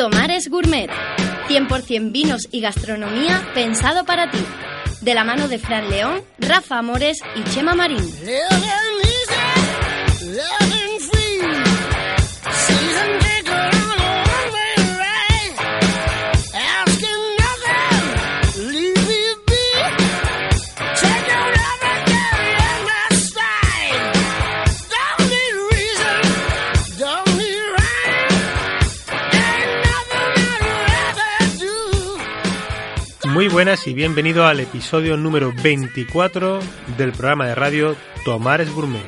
Tomares Gourmet. 100% vinos y gastronomía pensado para ti. De la mano de Fran León, Rafa Amores y Chema Marín. Muy buenas y bienvenido al episodio número 24 del programa de radio Tomares Gourmet,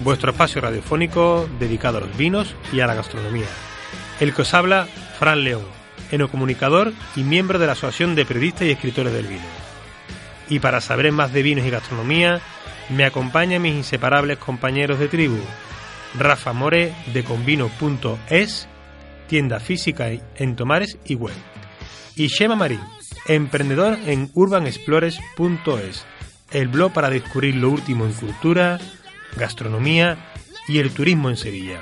vuestro espacio radiofónico dedicado a los vinos y a la gastronomía. El que os habla, Fran León, enocomunicador y miembro de la Asociación de Periodistas y Escritores del Vino. Y para saber más de vinos y gastronomía, me acompañan mis inseparables compañeros de tribu, Rafa More de convino.es, tienda física en Tomares y web, y Shema Marín, emprendedor en urbanexplores.es, el blog para descubrir lo último en cultura, gastronomía y el turismo en Sevilla.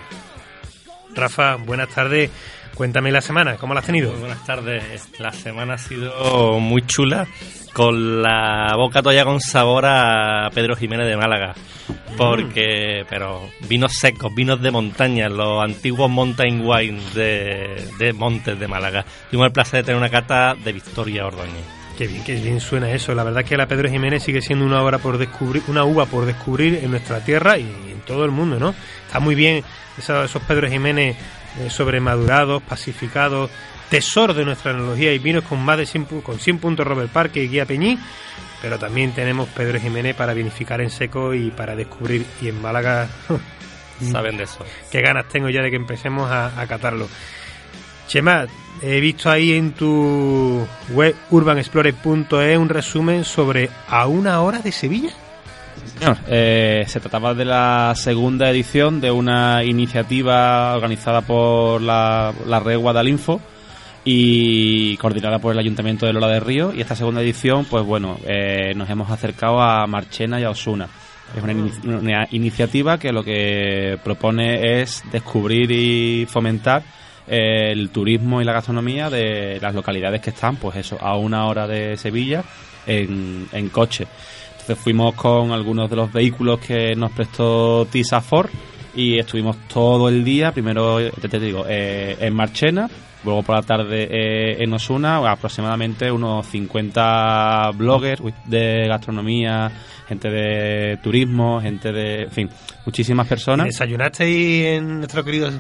Rafa, buenas tardes. Cuéntame la semana, ¿cómo la has tenido? Buenas tardes. La semana ha sido muy chula, con la boca todavía con sabor a Pedro Jiménez de Málaga. Porque, pero vinos secos, vinos de montaña, los antiguos mountain wine de, de Montes de Málaga. Tuvimos el placer de tener una cata de Victoria Ordóñez. Qué bien, qué bien suena eso. La verdad es que la Pedro Jiménez sigue siendo una obra por descubrir, una uva por descubrir en nuestra tierra y en todo el mundo, ¿no? Está muy bien esos, Pedro Jiménez eh, sobremadurados, pacificados, tesoro de nuestra enología y vinos con más de 100, pu- con 100 puntos Robert Parque y Guía Peñí, pero también tenemos Pedro Jiménez para vinificar en seco y para descubrir y en Málaga Saben de eso. qué ganas tengo ya de que empecemos a, a catarlo. Chema, he visto ahí en tu web urbanexplore.es un resumen sobre a una hora de Sevilla. Eh, se trataba de la segunda edición de una iniciativa organizada por la, la red Guadalinfo y coordinada por el Ayuntamiento de Lola de Río. Y esta segunda edición, pues bueno, eh, nos hemos acercado a Marchena y a Osuna. Es una, ini- una iniciativa que lo que propone es descubrir y fomentar eh, el turismo y la gastronomía de las localidades que están, pues eso, a una hora de Sevilla en, en coche. Entonces fuimos con algunos de los vehículos que nos prestó Tisa Ford y estuvimos todo el día, primero, te, te digo, eh, en Marchena, luego por la tarde eh, en Osuna, aproximadamente unos 50 bloggers de gastronomía, gente de turismo, gente de, en fin, muchísimas personas. ¿Desayunaste ahí en nuestro querido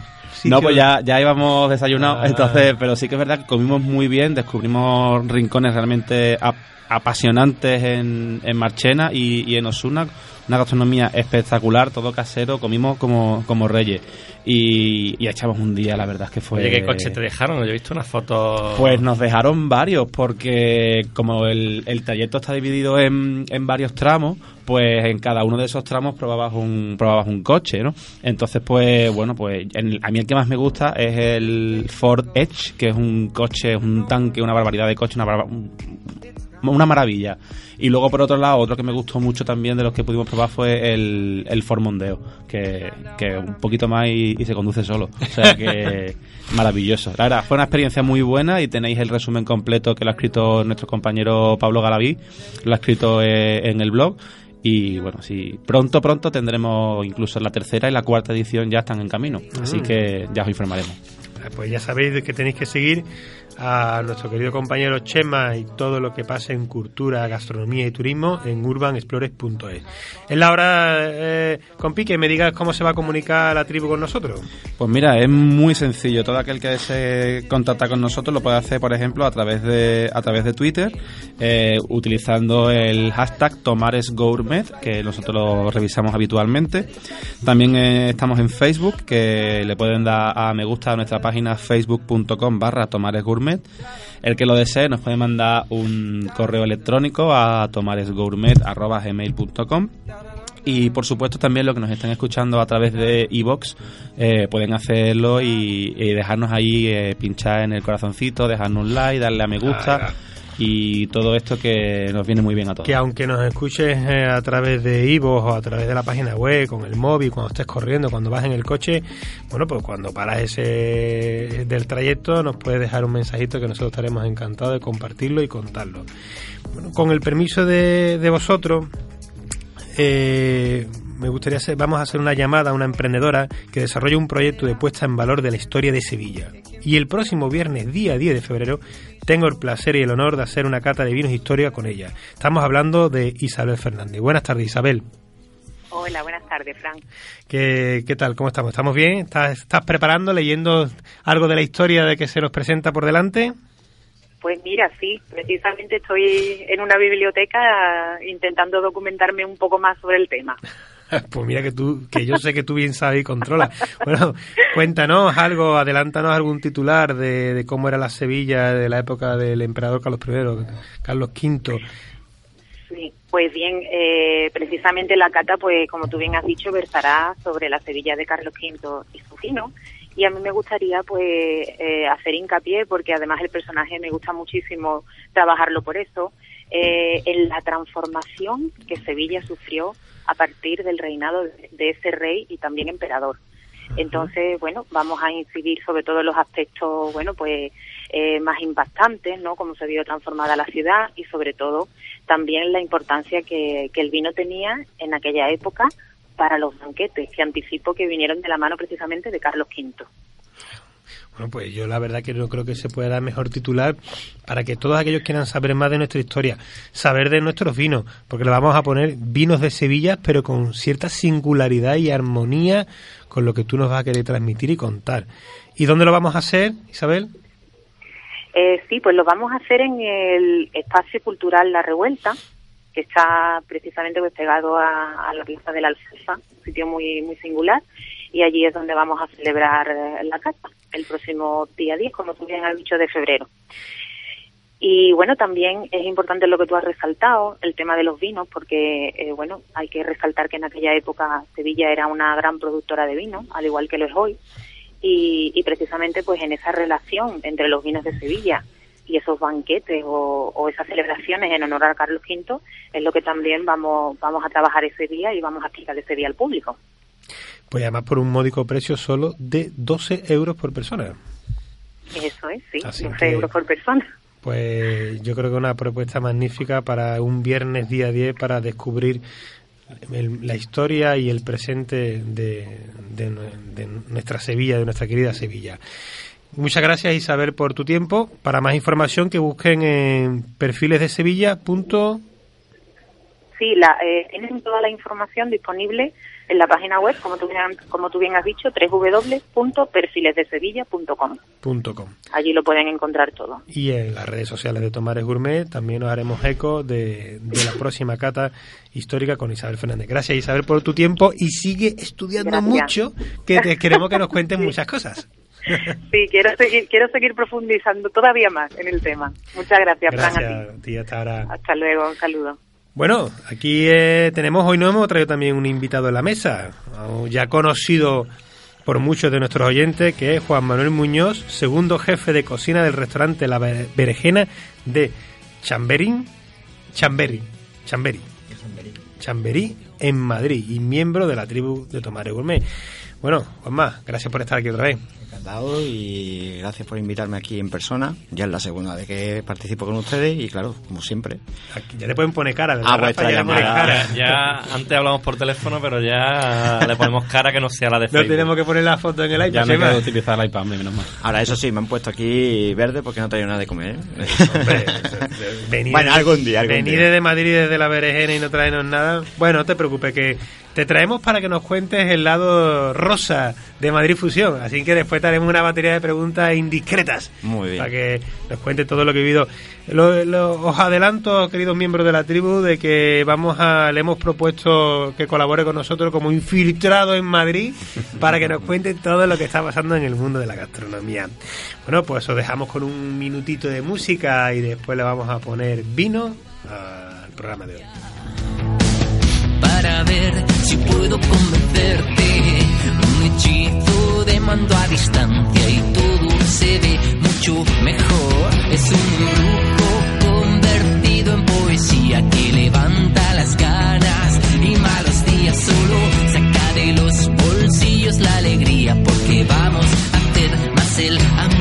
No, pues ya, ya íbamos desayunados, Ah. entonces, pero sí que es verdad que comimos muy bien, descubrimos rincones realmente ap- apasionantes en, en Marchena y, y en Osuna, una gastronomía espectacular, todo casero, comimos como, como reyes y, y echamos un día, la verdad es que fue... Oye, ¿qué coche te dejaron? Yo he visto una foto... Pues nos dejaron varios, porque como el, el trayecto está dividido en, en varios tramos, pues en cada uno de esos tramos probabas un, probabas un coche, ¿no? Entonces, pues bueno, pues en- a mí el que más me gusta es el Ford Edge, que es un coche, un tanque, una barbaridad de coche, una, barba- un- una maravilla. Y luego, por otro lado, otro que me gustó mucho también de los que pudimos probar fue el, el Ford Mondeo, que, que un poquito más y, y se conduce solo. O sea que maravilloso. La verdad, fue una experiencia muy buena y tenéis el resumen completo que lo ha escrito nuestro compañero Pablo Galaví, lo ha escrito eh, en el blog. Y bueno, sí, pronto, pronto tendremos incluso la tercera y la cuarta edición ya están en camino. Así Mm. que ya os informaremos. Pues ya sabéis que tenéis que seguir a nuestro querido compañero Chema y todo lo que pasa en cultura, gastronomía y turismo en urbanexplores.es. Es la hora, eh, compi, me digas cómo se va a comunicar la tribu con nosotros. Pues mira, es muy sencillo. Todo aquel que desee contactar con nosotros lo puede hacer, por ejemplo, a través de, a través de Twitter, eh, utilizando el hashtag TomaresGourmet, que nosotros lo revisamos habitualmente. También eh, estamos en Facebook, que le pueden dar a me gusta a nuestra página facebook.com barra tomaresgourmet. El que lo desee nos puede mandar un correo electrónico a tomaresgourmet.gmail.com y por supuesto también los que nos están escuchando a través de iBox eh, pueden hacerlo y, y dejarnos ahí eh, pinchar en el corazoncito, dejarnos un like, darle a me gusta. Ah, y todo esto que nos viene muy bien a todos. Que aunque nos escuches eh, a través de Ivo o a través de la página web, con el móvil, cuando estés corriendo, cuando vas en el coche, bueno, pues cuando paras ese del trayecto nos puedes dejar un mensajito que nosotros estaremos encantados de compartirlo y contarlo. Bueno, con el permiso de, de vosotros, eh, me gustaría hacer, vamos a hacer una llamada a una emprendedora que desarrolla un proyecto de puesta en valor de la historia de Sevilla. Y el próximo viernes, día 10 de febrero, tengo el placer y el honor de hacer una cata de vinos historia con ella. Estamos hablando de Isabel Fernández. Buenas tardes, Isabel. Hola, buenas tardes, Fran. ¿Qué, qué tal? ¿Cómo estamos? ¿Estamos bien? ¿Estás, ¿Estás preparando, leyendo algo de la historia de que se nos presenta por delante? Pues mira, sí, precisamente estoy en una biblioteca intentando documentarme un poco más sobre el tema. Pues mira que tú, que yo sé que tú bien sabes y controlas. Bueno, cuéntanos algo, adelántanos algún titular de, de cómo era la Sevilla de la época del emperador Carlos I, Carlos V. Sí, pues bien, eh, precisamente la cata, pues como tú bien has dicho, versará sobre la Sevilla de Carlos V y su vino. Y a mí me gustaría, pues, eh, hacer hincapié, porque además el personaje me gusta muchísimo trabajarlo por eso, eh, en la transformación que Sevilla sufrió a partir del reinado de, ese rey y también emperador. Entonces, bueno, vamos a incidir sobre todo en los aspectos, bueno, pues eh, más impactantes, ¿no? Cómo se vio transformada la ciudad y sobre todo también la importancia que, que el vino tenía en aquella época para los banquetes, que anticipo que vinieron de la mano precisamente de Carlos V. Bueno, pues yo la verdad que no creo que se pueda dar mejor titular para que todos aquellos quieran saber más de nuestra historia, saber de nuestros vinos, porque le vamos a poner vinos de Sevilla, pero con cierta singularidad y armonía con lo que tú nos vas a querer transmitir y contar. ¿Y dónde lo vamos a hacer, Isabel? Eh, sí, pues lo vamos a hacer en el espacio cultural La Revuelta, que está precisamente pues, pegado a, la plaza de la Alfalfa, un sitio muy muy singular, y allí es donde vamos a celebrar eh, la cata, el próximo día 10, como tú bien has dicho, de febrero. Y bueno, también es importante lo que tú has resaltado, el tema de los vinos, porque eh, bueno, hay que resaltar que en aquella época Sevilla era una gran productora de vino, al igual que lo es hoy, y, y precisamente pues en esa relación entre los vinos de Sevilla y esos banquetes o, o esas celebraciones en honor a Carlos V es lo que también vamos vamos a trabajar ese día y vamos a explicar ese día al público. Pues además por un módico precio solo de 12 euros por persona. Eso es, sí, Así 12 que- euros por persona. Pues yo creo que una propuesta magnífica para un viernes día 10 para descubrir el- la historia y el presente de, de nuestra Sevilla, de nuestra querida Sevilla. Muchas gracias Isabel por tu tiempo. Para más información que busquen en perfiles de Sevilla. punto- Sí, la, eh, tienen toda la información disponible en la página web, como tú bien, como tú bien has dicho, www.perfilesdesevilla.com. com. Allí lo pueden encontrar todo. Y en las redes sociales de Tomares Gourmet también nos haremos eco de, de la próxima cata histórica con Isabel Fernández. Gracias Isabel por tu tiempo y sigue estudiando Gracias. mucho, que te queremos que nos cuentes muchas cosas. Sí, quiero seguir, quiero seguir profundizando todavía más en el tema. Muchas gracias, Fran, a Gracias, ti. tía, hasta ahora. Hasta luego, un saludo. Bueno, aquí eh, tenemos, hoy no hemos traído también un invitado en la mesa, ya conocido por muchos de nuestros oyentes, que es Juan Manuel Muñoz, segundo jefe de cocina del restaurante La Be- Berenjena de Chamberín, Chamberí, Chamberí, Chamberí, en Madrid, y miembro de la tribu de Tomare Gourmet. Bueno, Juanma, gracias por estar aquí otra vez. Encantado y gracias por invitarme aquí en persona. Ya es la segunda vez que participo con ustedes y claro, como siempre. Aquí ya le pueden poner cara, ¿verdad? Ah, Rafa? vuestra Ya le ponen llamada. cara. Ya antes hablamos por teléfono, pero ya le ponemos cara que no sea la de No Facebook. tenemos que poner la foto en el iPad. Ya no quiero utilizar el iPad, menos mal. Ahora, eso sí, me han puesto aquí verde porque no traigo nada de comer. ¿eh? Hombre, venir, Bueno, algún día, algún venir día. desde Madrid desde la berenjena y no traernos nada. Bueno, no te preocupes, que te traemos para que nos cuentes el lado rosa de Madrid Fusión. Así que después te haremos una batería de preguntas indiscretas. Muy bien. Para que nos cuentes todo lo que he vivido. Lo- lo- os adelanto, queridos miembros de la tribu, de que vamos a, le hemos propuesto que colabore con nosotros como infiltrado en Madrid para que nos cuente todo lo que está pasando en el mundo de la gastronomía. Bueno, pues os dejamos con un minutito de música y después le vamos a poner vino al programa de hoy. Para ver si puedo convencerte. Un hechizo de mando a distancia y todo se ve mucho mejor. Es un brujo convertido en poesía que levanta las ganas y malos días solo saca de los bolsillos la alegría porque vamos a hacer más el amor.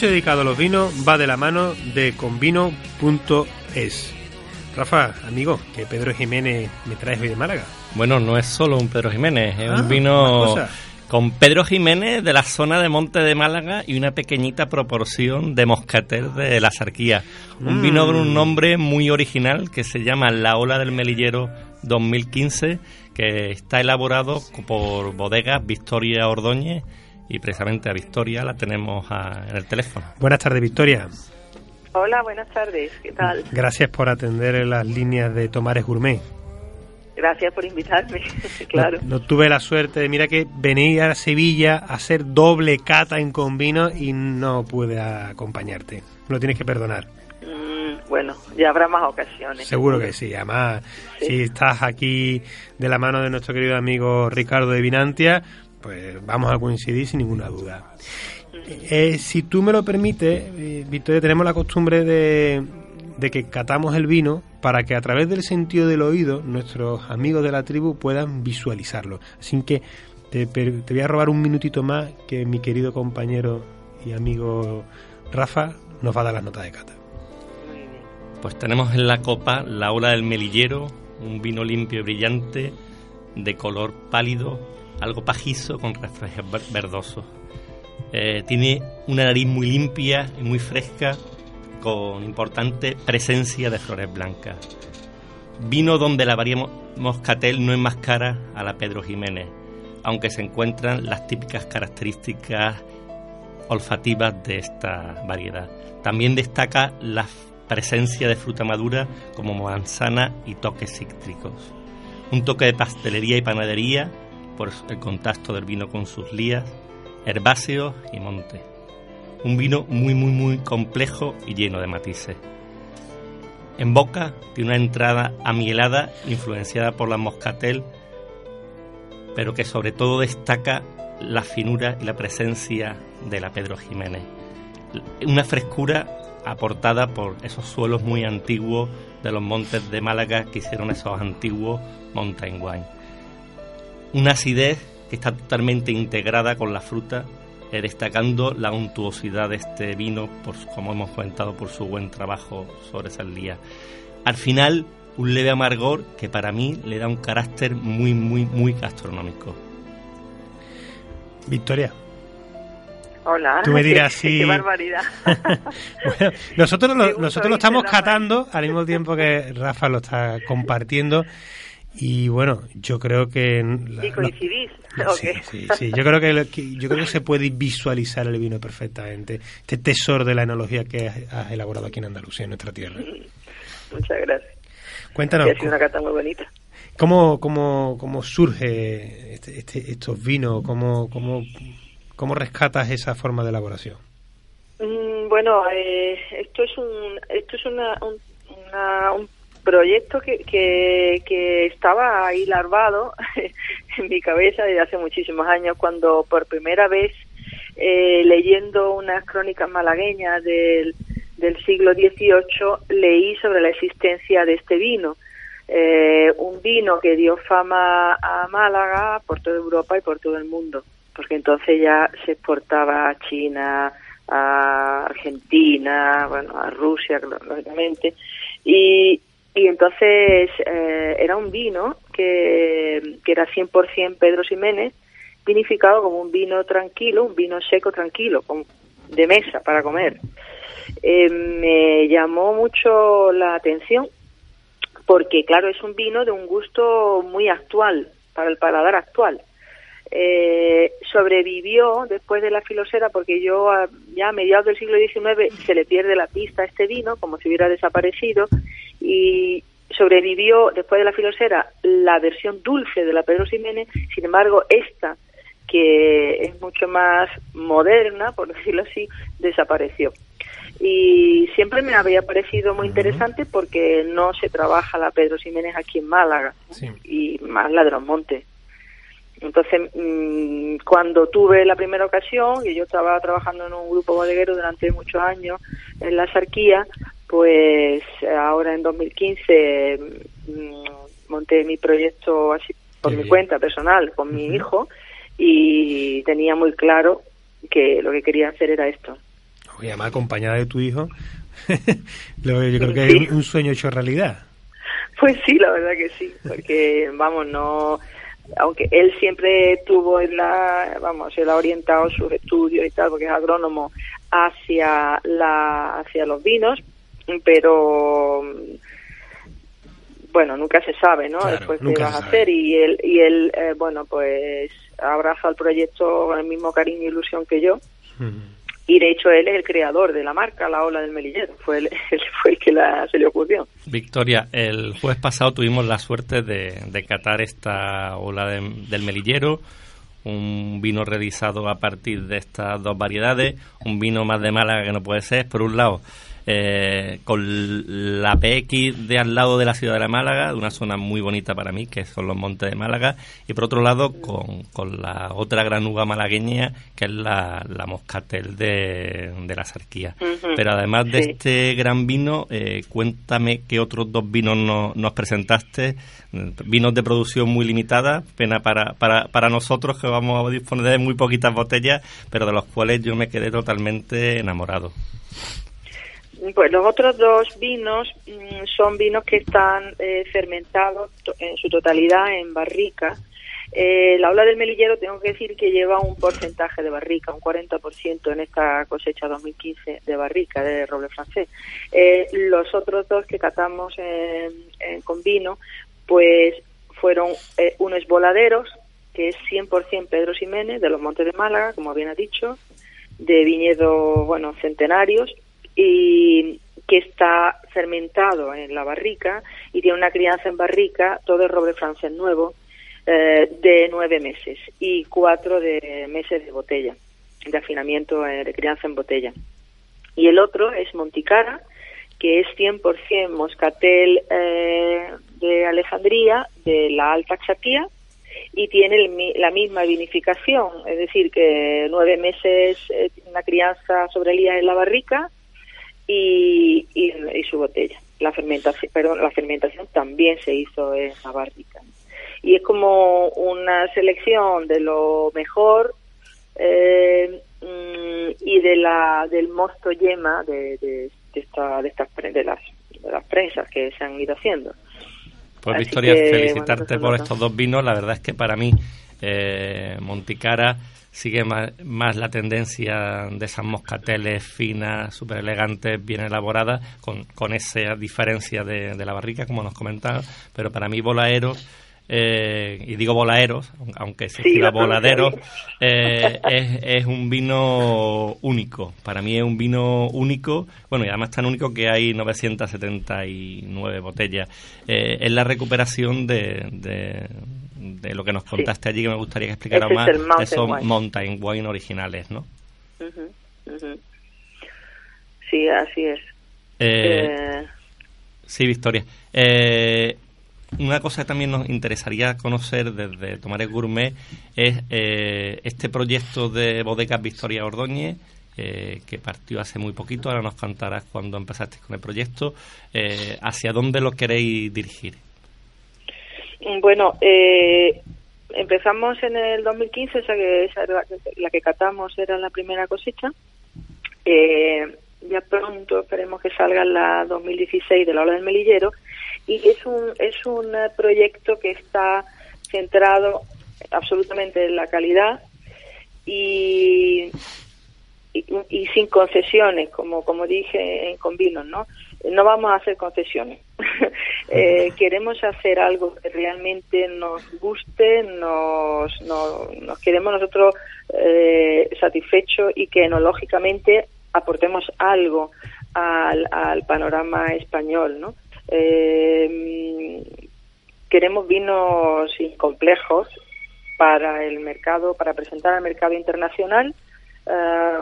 Espacio dedicado a los vinos va de la mano de convino.es. Rafa, amigo, que Pedro Jiménez me traes hoy de Málaga. Bueno, no es solo un Pedro Jiménez, es Ah, un más vino con Pedro Jiménez de la zona de Monte de Málaga y una pequeñita proporción de moscatel de la Sarquía. Un Mm. vino con un nombre muy original que se llama La Ola del Melillero 2015, que está elaborado por bodegas Victoria Ordóñez y precisamente a Victoria la tenemos a- en el teléfono. Buenas tardes, Victoria. Hola, buenas tardes. ¿Qué tal? Gracias por atender las líneas de Tomares Gourmet. Gracias por invitarme. claro. No, no tuve la suerte de, mira que venir a Sevilla a hacer doble cata en convino y no pude acompañarte. Me lo tienes que perdonar. Mm, bueno, ya habrá más ocasiones. Seguro que sí. Además, Sí. si estás aquí de la mano de nuestro querido amigo Ricardo de Vinantia, pues vamos a coincidir sin ninguna duda. Eh, si tú me lo permites, eh, Victoria, tenemos la costumbre de, de que catamos el vino para que a través del sentido del oído nuestros amigos de la tribu puedan visualizarlo. Así que te, te voy a robar un minutito más que mi querido compañero y amigo Rafa nos va a dar las notas de cata. Pues tenemos en la copa la ola del melillero, un vino limpio y brillante, de color pálido, algo pajizo con reflejos ver- verdosos. Eh, tiene una nariz muy limpia y muy fresca, con importante presencia de flores blancas. Vino donde la variedad moscatel no es más cara a la Pedro Jiménez, aunque se encuentran las típicas características olfativas de esta variedad. También destaca la presencia de fruta madura como manzana y toques cítricos. Un toque de pastelería y panadería por el contacto del vino con sus lías, herbáceos y montes. Un vino muy, muy, muy complejo y lleno de matices. En boca tiene una entrada amielada influenciada por la moscatel, pero que sobre todo destaca la finura y la presencia de la Pedro Jiménez. Una frescura aportada por esos suelos muy antiguos de los montes de Málaga que hicieron esos antiguos mountain wine. Una acidez que está totalmente integrada con la fruta, eh, destacando la untuosidad de este vino, por, como hemos comentado, por su buen trabajo sobre esas lías. Al final, un leve amargor que para mí le da un carácter muy, muy, muy gastronómico. Victoria. Hola. Tú me dirás si... Qué barbaridad. bueno, nosotros lo, nosotros lo estamos catando al mismo tiempo que Rafa lo está compartiendo. Y bueno, yo creo que... la- ¿Y coincidís? lo- ¿O sí, sí, sí. Yo creo que, lo- que- yo creo que se puede visualizar el vino perfectamente. Este tesoro de la enología que has, has elaborado aquí en Andalucía, en nuestra tierra. Muchas gracias. Cuéntanos, ha sido una cata muy bonita. ¿cómo, cómo, cómo surge este- este- estos vinos? ¿Cómo, cómo, ¿Cómo rescatas esa forma de elaboración? Mm, Bueno, eh, esto es un esto es una, un, una- un proyecto que, que, estaba ahí larvado en mi cabeza desde hace muchísimos años cuando por primera vez eh, leyendo unas crónicas malagueñas del, del siglo XVIII leí sobre la existencia de este vino. Eh, un vino que dio fama a Málaga por toda Europa y por todo el mundo, porque entonces ya se exportaba a China, a Argentina, bueno, a Rusia, lógicamente, y, y entonces eh, era un vino que, que era 100% Pedro Ximénez, vinificado como un vino tranquilo, un vino seco tranquilo, con- de mesa para comer. Eh, me llamó mucho la atención porque, claro, es un vino de un gusto muy actual, para el paladar actual. Eh, sobrevivió después de la filosera porque yo ya a mediados del siglo XIX se le pierde la pista a este vino como si hubiera desaparecido y sobrevivió después de la filosera la versión dulce de la Pedro Ximénez. Sin embargo esta que es mucho más moderna por decirlo así desapareció. Y siempre me había parecido muy interesante porque no se trabaja la Pedro Ximénez aquí en Málaga Sí. y más la de los montes. Entonces, mm, cuando tuve la primera ocasión, y yo estaba trabajando en un grupo bodeguero durante muchos años en la Sarquía, pues ahora en 2015 mm, monté mi proyecto así por Qué mi bien. cuenta personal con mi hijo y tenía muy claro que lo que quería hacer era esto. Y además acompañada de tu hijo, yo creo que Sí. es un- un sueño hecho realidad. Pues sí, la verdad que sí, porque vamos, no, aunque él siempre tuvo en la, vamos, él ha orientado sus estudios y tal, porque es agrónomo hacia la, hacia los vinos, pero bueno, nunca se sabe, ¿no? Claro, Después qué vas a hacer y él, y él, eh, bueno, pues abraza el proyecto con el mismo cariño e ilusión que yo. Y de hecho él es el creador de la marca, la ola del melillero. Fue él, él fue el que la, se le ocurrió. Victoria, el jueves pasado tuvimos la suerte de, de catar esta ola de- del melillero, un vino realizado a partir de estas dos variedades, un vino más de Málaga que no puede ser, por un lado, eh, con la PX de al lado de la ciudad de la Málaga, de una zona muy bonita para mí, que son los Montes de Málaga, y por otro lado con, con la otra gran uva malagueña, que es la, la moscatel de, de la Sarquía. Pero además de Sí. este gran vino, eh, cuéntame qué otros dos vinos no- nos presentaste. Vinos de producción muy limitada, pena para, para, para nosotros que vamos a disponer de muy poquitas botellas, pero de los cuales yo me quedé totalmente enamorado. Pues los otros dos vinos mm, son vinos que están eh, fermentados en su totalidad en barrica. Eh, la ola del melillero tengo que decir que lleva un porcentaje de barrica, un 40% en esta cosecha 2015 de barrica de roble francés. Eh, los otros dos que catamos con vino, pues fueron eh, unos voladeros, que es 100% Pedro Ximénez, de los Montes de Málaga, como bien ha dicho, de viñedos, bueno, centenarios, y que está fermentado en la barrica y tiene una crianza en barrica, todo es roble francés nuevo, eh, de nueve meses y cuatro de meses de botella, de afinamiento eh, de crianza en botella. Y el otro es Monticara, que es 100% moscatel eh, de Alejandría, de la Alta Xatía, y tiene el la misma vinificación, es decir, que nueve meses eh, una crianza sobre elías en la barrica y, y, su botella. La fermentación, perdón, la fermentación también se hizo en la barrica. Y es como una selección de lo mejor eh, mm, y de la del mosto yema de, de, esta, de, estas, de, las, de las prensas que se han ido haciendo. Pues Victoria, felicitarte por estos dos vinos. La verdad es que para mí eh, Monticara sigue más, más, la tendencia de esas moscateles finas, súper elegantes, bien elaboradas, con, con esa diferencia de, de la barrica, como nos comentaba. Pero para mí Volaero eh, y digo volaeros, aunque se sí, voladero, eh, es, es, un vino único. Para mí es un vino único, bueno, y además tan único que hay 979 botellas. Eh, es la recuperación de, de, lo que nos contaste allí, que me gustaría que explicara más, de esos Mountain Wine originales, ¿no? Sí, así es. Sí, Victoria. Eh, una cosa que también nos interesaría conocer desde Tomares Gourmet es eh, este proyecto de bodegas Victoria Ordóñez, eh, que partió hace muy poquito, ahora nos contarás cuando empezaste con el proyecto, eh, ¿hacia dónde lo queréis dirigir? Bueno, empezamos en el 2015, esa que, esa la, la, que catamos era la primera cosecha. ya pronto esperemos que salga la 2016 de la ola del melillero y es un, es un proyecto que está centrado absolutamente en la calidad y, y, sin concesiones, como, como dije en Convinos, ¿no? No vamos a hacer concesiones. eh, queremos hacer algo que realmente nos guste, nos, nos, queremos nosotros eh, satisfechos y que enológicamente aportemos algo al, al panorama español, ¿no? Eh, queremos vinos sin complejos para el mercado, para presentar al mercado internacional. Eh,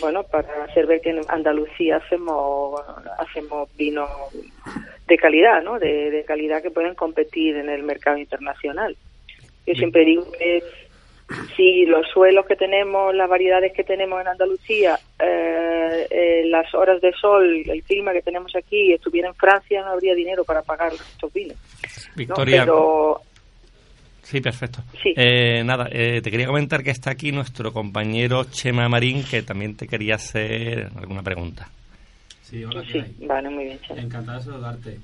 bueno, para hacer ver que en Andalucía hacemos hacemos vinos de calidad, ¿no? De, de calidad que pueden competir en el mercado internacional. Yo siempre digo que si los suelos que tenemos, las variedades que tenemos en Andalucía, eh, eh, las horas de sol, el clima que tenemos aquí, estuviera en Francia, no habría dinero para pagar estos vinos. Victoria. Sí, perfecto. Eh, nada, te quería comentar que está aquí nuestro compañero Chema Marín, que también te quería hacer alguna pregunta. Sí, hola, sí. Vale, muy bien, Chema. Encantado de saludarte.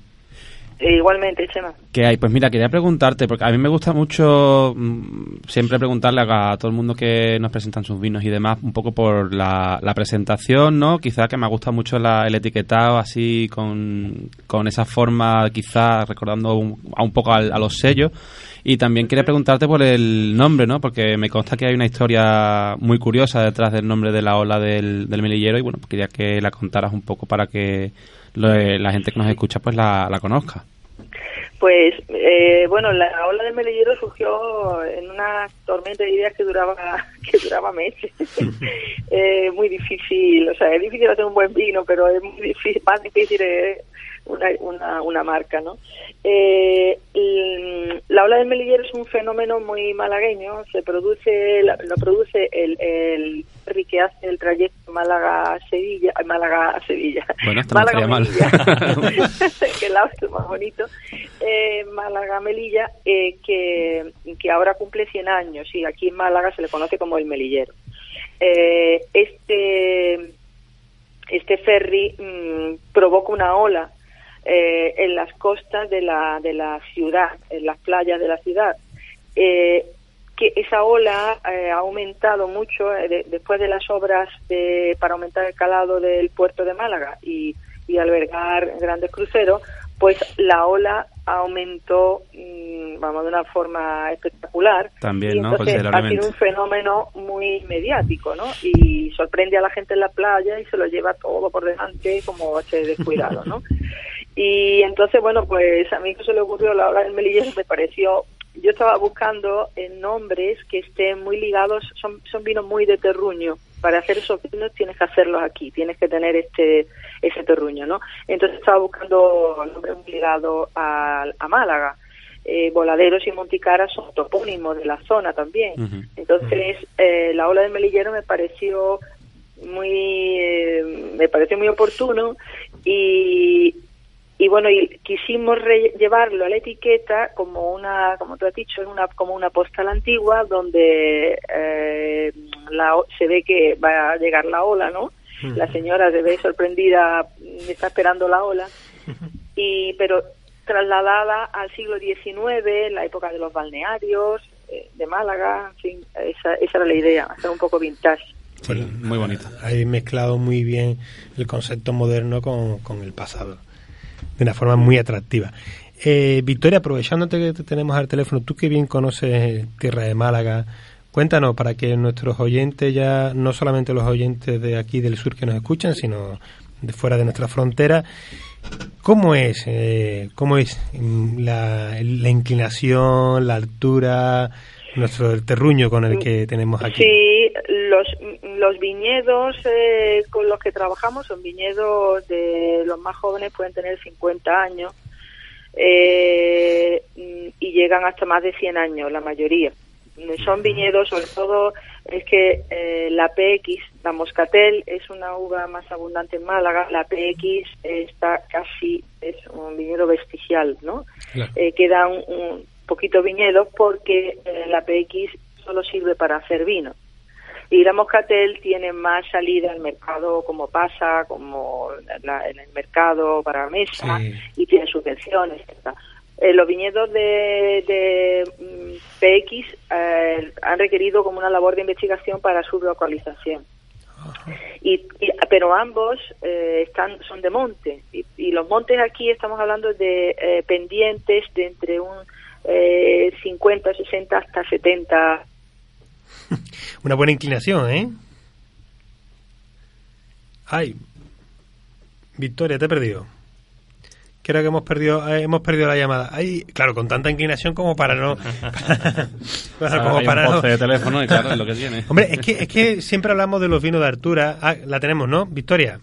Eh, igualmente, Chema. ¿Qué hay? Pues mira, quería preguntarte, porque a mí me gusta mucho mm, siempre preguntarle a, todo el mundo que nos presentan sus vinos y demás, un poco por la, presentación, ¿no? Quizá que me gusta mucho el etiquetado así, con, con esa forma, quizá recordando un, a un poco a, los sellos. Y también quería preguntarte por el nombre, ¿no? Porque me consta que hay una historia muy curiosa detrás del nombre de la ola del, del melillero y bueno, quería que la contaras un poco para que la gente que nos escucha pues la, la conozca. Pues eh, bueno, la ola del melillero surgió en una tormenta de ideas que duraba que duraba meses. eh, muy difícil, o sea, es difícil hacer un buen vino, pero es muy difícil, más difícil es una, una, una marca, ¿no? Eh, la ola del melillero es un fenómeno muy malagueño, se produce, lo produce el, el que hace el trayecto Málaga-Sevilla, Málaga-Sevilla, Málaga-Melilla, que el lado es más bonito, eh, Málaga-Melilla, eh, que, que ahora cumple 100 años y aquí en Málaga se le conoce como el melillero. Eh, este este ferry mmm, provoca una ola eh, en las costas de la, de la ciudad, en las playas de la ciudad. Eh, que esa ola eh, ha aumentado mucho eh, después de las obras de, para aumentar el calado del puerto de Málaga y, y albergar grandes cruceros, pues la ola aumentó, mm, vamos, de una forma espectacular. También, ¿no? Ha sido un fenómeno muy mediático, ¿no? Y sorprende a la gente en la playa y se lo lleva todo por delante como ese descuidado, ¿no? y entonces, bueno, pues a mí que se le ocurrió la ola del melillero me pareció yo estaba buscando en nombres que estén muy ligados, son, son vinos muy de terruño. Para hacer esos vinos tienes que hacerlos aquí, tienes que tener este ese terruño, ¿no? Entonces estaba buscando nombres muy ligados a, a Málaga. Eh, Voladeros y Monticara son topónimos de la zona también. Entonces, eh, la ola del melillero me pareció muy eh, me pareció muy oportuno y, y bueno y quisimos llevarlo a la etiqueta como una como tú has dicho una como una postal antigua donde eh, la, se ve que va a llegar la ola no la señora se ve sorprendida está esperando la ola. Y pero trasladada al siglo XIX la época de los balnearios eh, de Málaga en fin esa, esa era la idea hacer un poco vintage. Muy bonito. Hay mezclado muy bien el concepto moderno con, con el pasado, de una forma muy atractiva. Eh, Victoria, aprovechándote que te tenemos al teléfono, tú que bien conoces Tierra de Málaga, cuéntanos para que nuestros oyentes, ya no solamente los oyentes de aquí del sur que nos escuchan, sino de fuera de nuestra frontera, ¿cómo es, eh, cómo es la, la inclinación, la altura, nuestro el terruño con el que tenemos aquí? Sí, los, los viñedos eh, con los que trabajamos son viñedos de los más jóvenes, pueden tener 50 años eh, y llegan hasta más de 100 años, la mayoría. Son viñedos, sobre todo es que eh, la PX, la Moscatel, es una uva más abundante en Málaga, la PX está casi, es un viñedo vestigial, ¿no? queda un, un, poquito viñedos porque la PX solo sirve para hacer vino y la Moscatel tiene más salida al mercado como pasa, como en el mercado para mesa y tiene subvenciones. Eh, los viñedos de, de mm, PX eh, han requerido como una labor de investigación para su localización. Y, pero ambos eh, están son de monte y, y, los montes aquí estamos hablando de eh, pendientes de entre un eh, 50, 60 hasta 70 Una buena inclinación, ¿eh? Ay, Victoria, te he perdido. Creo que hemos perdido, eh, hemos perdido la llamada. Ay, claro, con tanta inclinación como para no. para, como para no. de teléfono y claro, es lo que tiene. Hombre, es que, es que siempre hablamos de los vinos de Artura. Ah, la tenemos, ¿no? Victoria.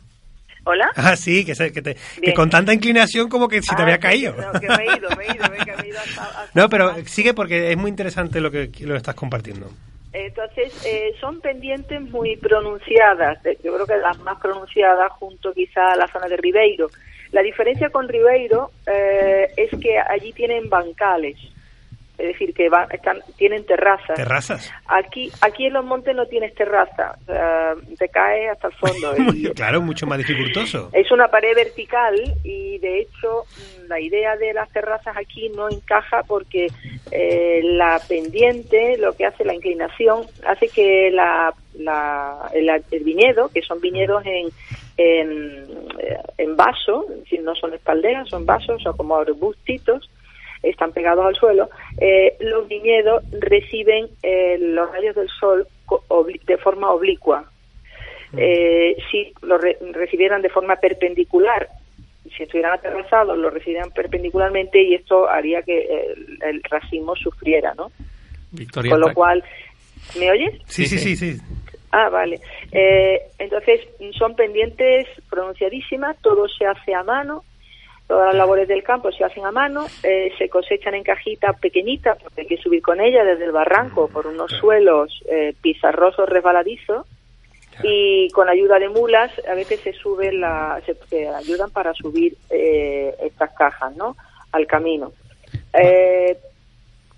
¿Hola? Ah, sí, que, que, te, que, con tanta inclinación como que si te había caído. No, que me he ido, me he ido, me he ido hasta, hasta no, pero sigue porque es muy interesante lo que lo estás compartiendo. Entonces, eh, son pendientes muy pronunciadas, yo creo que las más pronunciadas junto quizá a la zona de Ribeiro. La diferencia con Ribeiro eh, es que allí tienen bancales, es decir, que van, están, tienen terrazas. ¿Terrazas? Aquí, aquí en los montes no tienes terraza, sea, te cae hasta el fondo. claro, mucho más dificultoso. Es una pared vertical y de hecho la idea de las terrazas aquí no encaja porque eh, la pendiente, lo que hace la inclinación, hace que la, la el, el, viñedo, que son viñedos en, en, en vaso, no son espalderas, son vasos o como arbustitos, están pegados al suelo, eh, los viñedos reciben eh, los rayos del sol de forma oblicua. Eh, si lo re recibieran de forma perpendicular, si estuvieran aterrazados, lo recibieran perpendicularmente y esto haría que el, el racimo sufriera, ¿no? Victoria, Con lo cual, ¿me oyes? Sí, sí, sí, sí. Ah, vale. Eh, entonces, son pendientes pronunciadísimas, todo se hace a mano, todas las labores del campo se hacen a mano, eh, se cosechan en cajitas pequeñitas, porque hay que subir con ellas desde el barranco por unos suelos eh, pizarrosos resbaladizos, y con ayuda de mulas a veces se suben la, se, se ayudan para subir eh, estas cajas no al camino. Eh,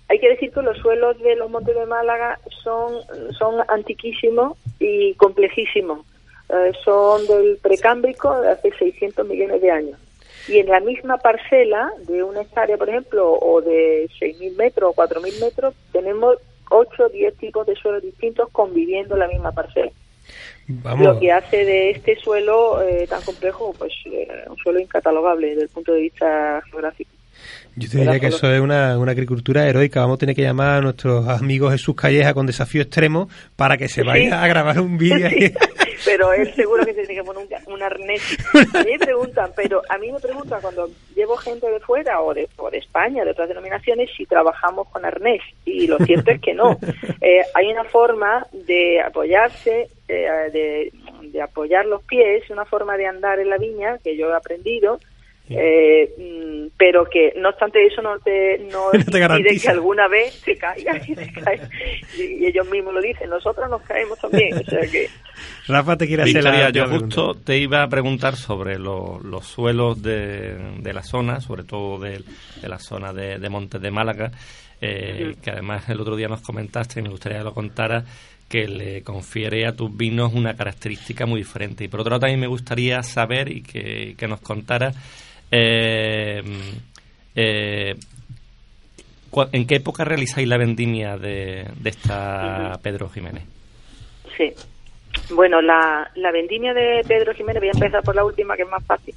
hay que decir que los suelos de los montes de Málaga son son antiquísimos y complejísimos. Eh, son del precámbrico de hace 600 millones de años y en la misma parcela de una hectárea por ejemplo o de 6.000 metros o 4.000 metros tenemos 8 o 10 tipos de suelos distintos conviviendo en la misma parcela Vamos. lo que hace de este suelo eh, tan complejo pues eh, un suelo incatalogable desde el punto de vista geográfico. Yo te diría que eso es una, una, agricultura heroica. Vamos a tener que llamar a nuestros amigos Jesús Calleja con desafío extremo para que se vaya sí. a grabar un vídeo. Sí. pero él seguro que se tiene que poner un, un arnés. A mí me preguntan, pero a mí me preguntan cuando llevo gente de fuera o de, o de España, de otras denominaciones, si trabajamos con arnés. Y lo cierto es que no. Eh, hay una forma de apoyarse, eh, de, de apoyar los pies, una forma de andar en la viña que yo he aprendido, eh, mm, pero que no obstante eso no te, no te impide garantiza. que alguna vez te caigas y, y, ellos mismos lo dicen, nosotros nos caemos también, o sea que Rafa te quiere hacer Victoria, la, yo pregunta. justo te iba a preguntar sobre lo- los suelos de, de la zona, sobre todo de, de la zona de, de Montes de Málaga, eh, que además el otro día nos comentaste y me gustaría que lo contara que le confiere a tus vinos una característica muy diferente. Y por otro lado también me gustaría saber y que, que nos contara eh, eh, en qué época realizáis la vendimia de, de esta Pedro Jiménez. Sí. Bueno, la, la vendimia de Pedro Jiménez, voy a empezar por la última, que es más fácil.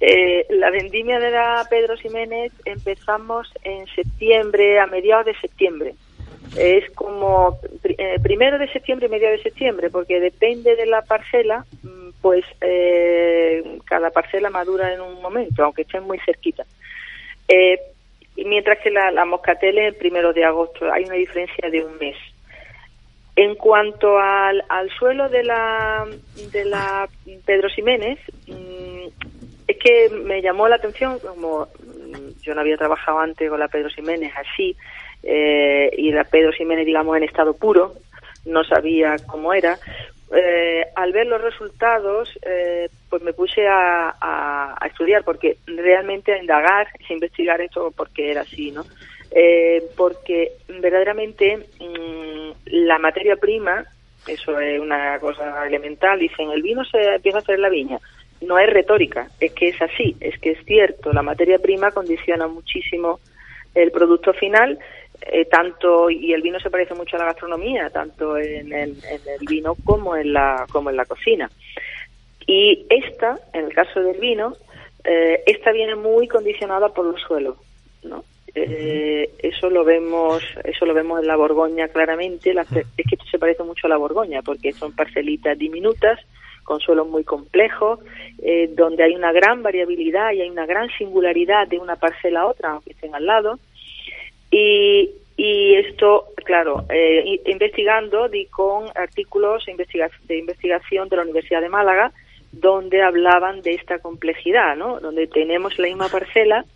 Eh, la vendimia de la Pedro Jiménez empezamos en septiembre, a mediados de septiembre. Es como eh, primero de septiembre y mediados de septiembre, porque depende de la parcela, mm, pues eh, cada parcela madura en un momento, aunque estén muy cerquita. Eh, mientras que la, la moscatel es el primero de agosto, hay una diferencia de un mes. En cuanto al, al suelo de la, de la Pedro Ximénez, mm, es que me llamó la atención, como mm, yo no había trabajado antes con la Pedro Ximénez así, eh, y la Pedro Ximénez, digamos, en estado puro, no sabía cómo era. Eh, al ver los resultados, eh, pues me puse a, a- estudiar, porque realmente a indagar, a investigar esto, porque era así, ¿no? Eh, porque verdaderamente mm, la materia prima, eso es una cosa elemental, dicen, el vino se empieza a hacer en la viña. No es retórica, es que es así, es que es cierto, la materia prima condiciona muchísimo el producto final, eh, tanto y el vino se parece mucho a la gastronomía, tanto en el, en el vino como en la como en la cocina. Y esta, en el caso del vino, eh, esta viene muy condicionada por los suelos, ¿no? Eh, eso lo vemos eso lo vemos en la Borgoña claramente la- es que esto se parece mucho a la Borgoña porque son parcelitas diminutas con suelos muy complejos eh, donde hay una gran variabilidad y hay una gran singularidad de una parcela a otra aunque estén al lado y, y esto, claro, eh, investigando di con artículos de investigación de la Universidad de Málaga, donde hablaban de esta complejidad, ¿no? Donde tenemos la misma parcela,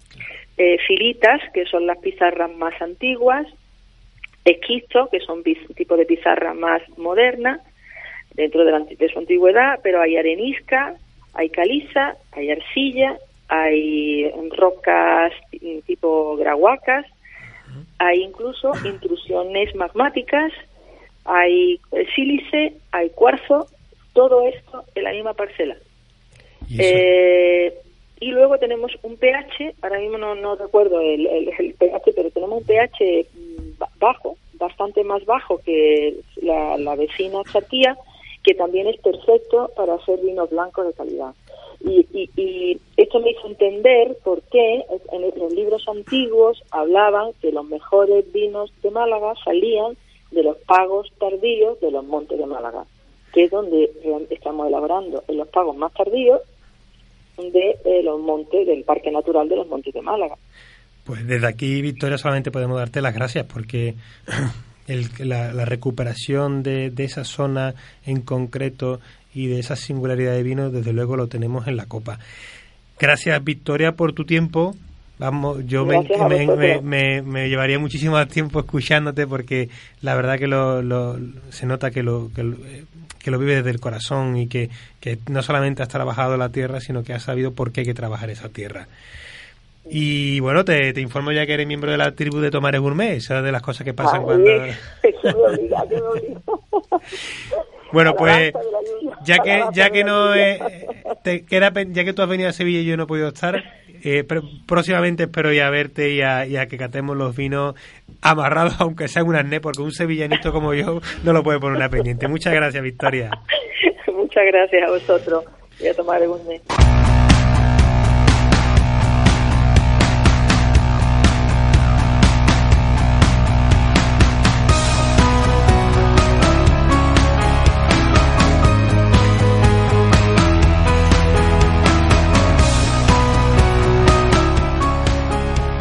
eh, filitas, que son las pizarras más antiguas, esquisto, que son tipo de pizarra más moderna, dentro de, la de su antigüedad, pero hay arenisca, hay caliza, hay arcilla, hay rocas tipo grahuacas, hay incluso intrusiones magmáticas, hay sílice, hay cuarzo, todo esto en la misma parcela. Y Eh, y luego tenemos un pH, ahora mismo no, no recuerdo el, el- el pH, pero tenemos un pH mm, ba- bajo, bastante más bajo que la, la vecina Chatía, que también es perfecto para hacer vinos blancos de calidad. Y, y, y esto me hizo entender por qué en, los libros antiguos hablaban que los mejores vinos de Málaga salían de los pagos tardíos de los montes de Málaga, que es donde estamos elaborando en los pagos más tardíos de eh, los montes, del Parque Natural de los Montes de Málaga. Pues desde aquí, Victoria, solamente podemos darte las gracias porque el- la, la recuperación de esa zona en concreto y de esa singularidad de vino, desde luego lo tenemos en la copa. Gracias, Victoria, por tu tiempo. Vamos, yo me, me, llevaría muchísimo tiempo escuchándote porque la verdad que lo, lo- se nota que lo, que lo, eh, que lo vive desde el corazón y que, que no solamente has trabajado la tierra, sino que has sabido por qué hay que trabajar esa tierra. Y bueno, te, te informo ya que eres miembro de la tribu de Tomares Gourmet, esa es de las cosas que pasan Ay, cuando... que que. Bueno, pues ya que ya que no eh, te queda pen- ya que tú has venido a Sevilla y yo no he podido estar, eh, pr- próximamente espero ir a verte y a, y a que catemos los vinos amarrados, aunque sea un arnés, porque un sevillanito como yo no lo puede poner una pendiente. Muchas gracias, Victoria. Muchas gracias a vosotros. Voy a tomar el gourmet.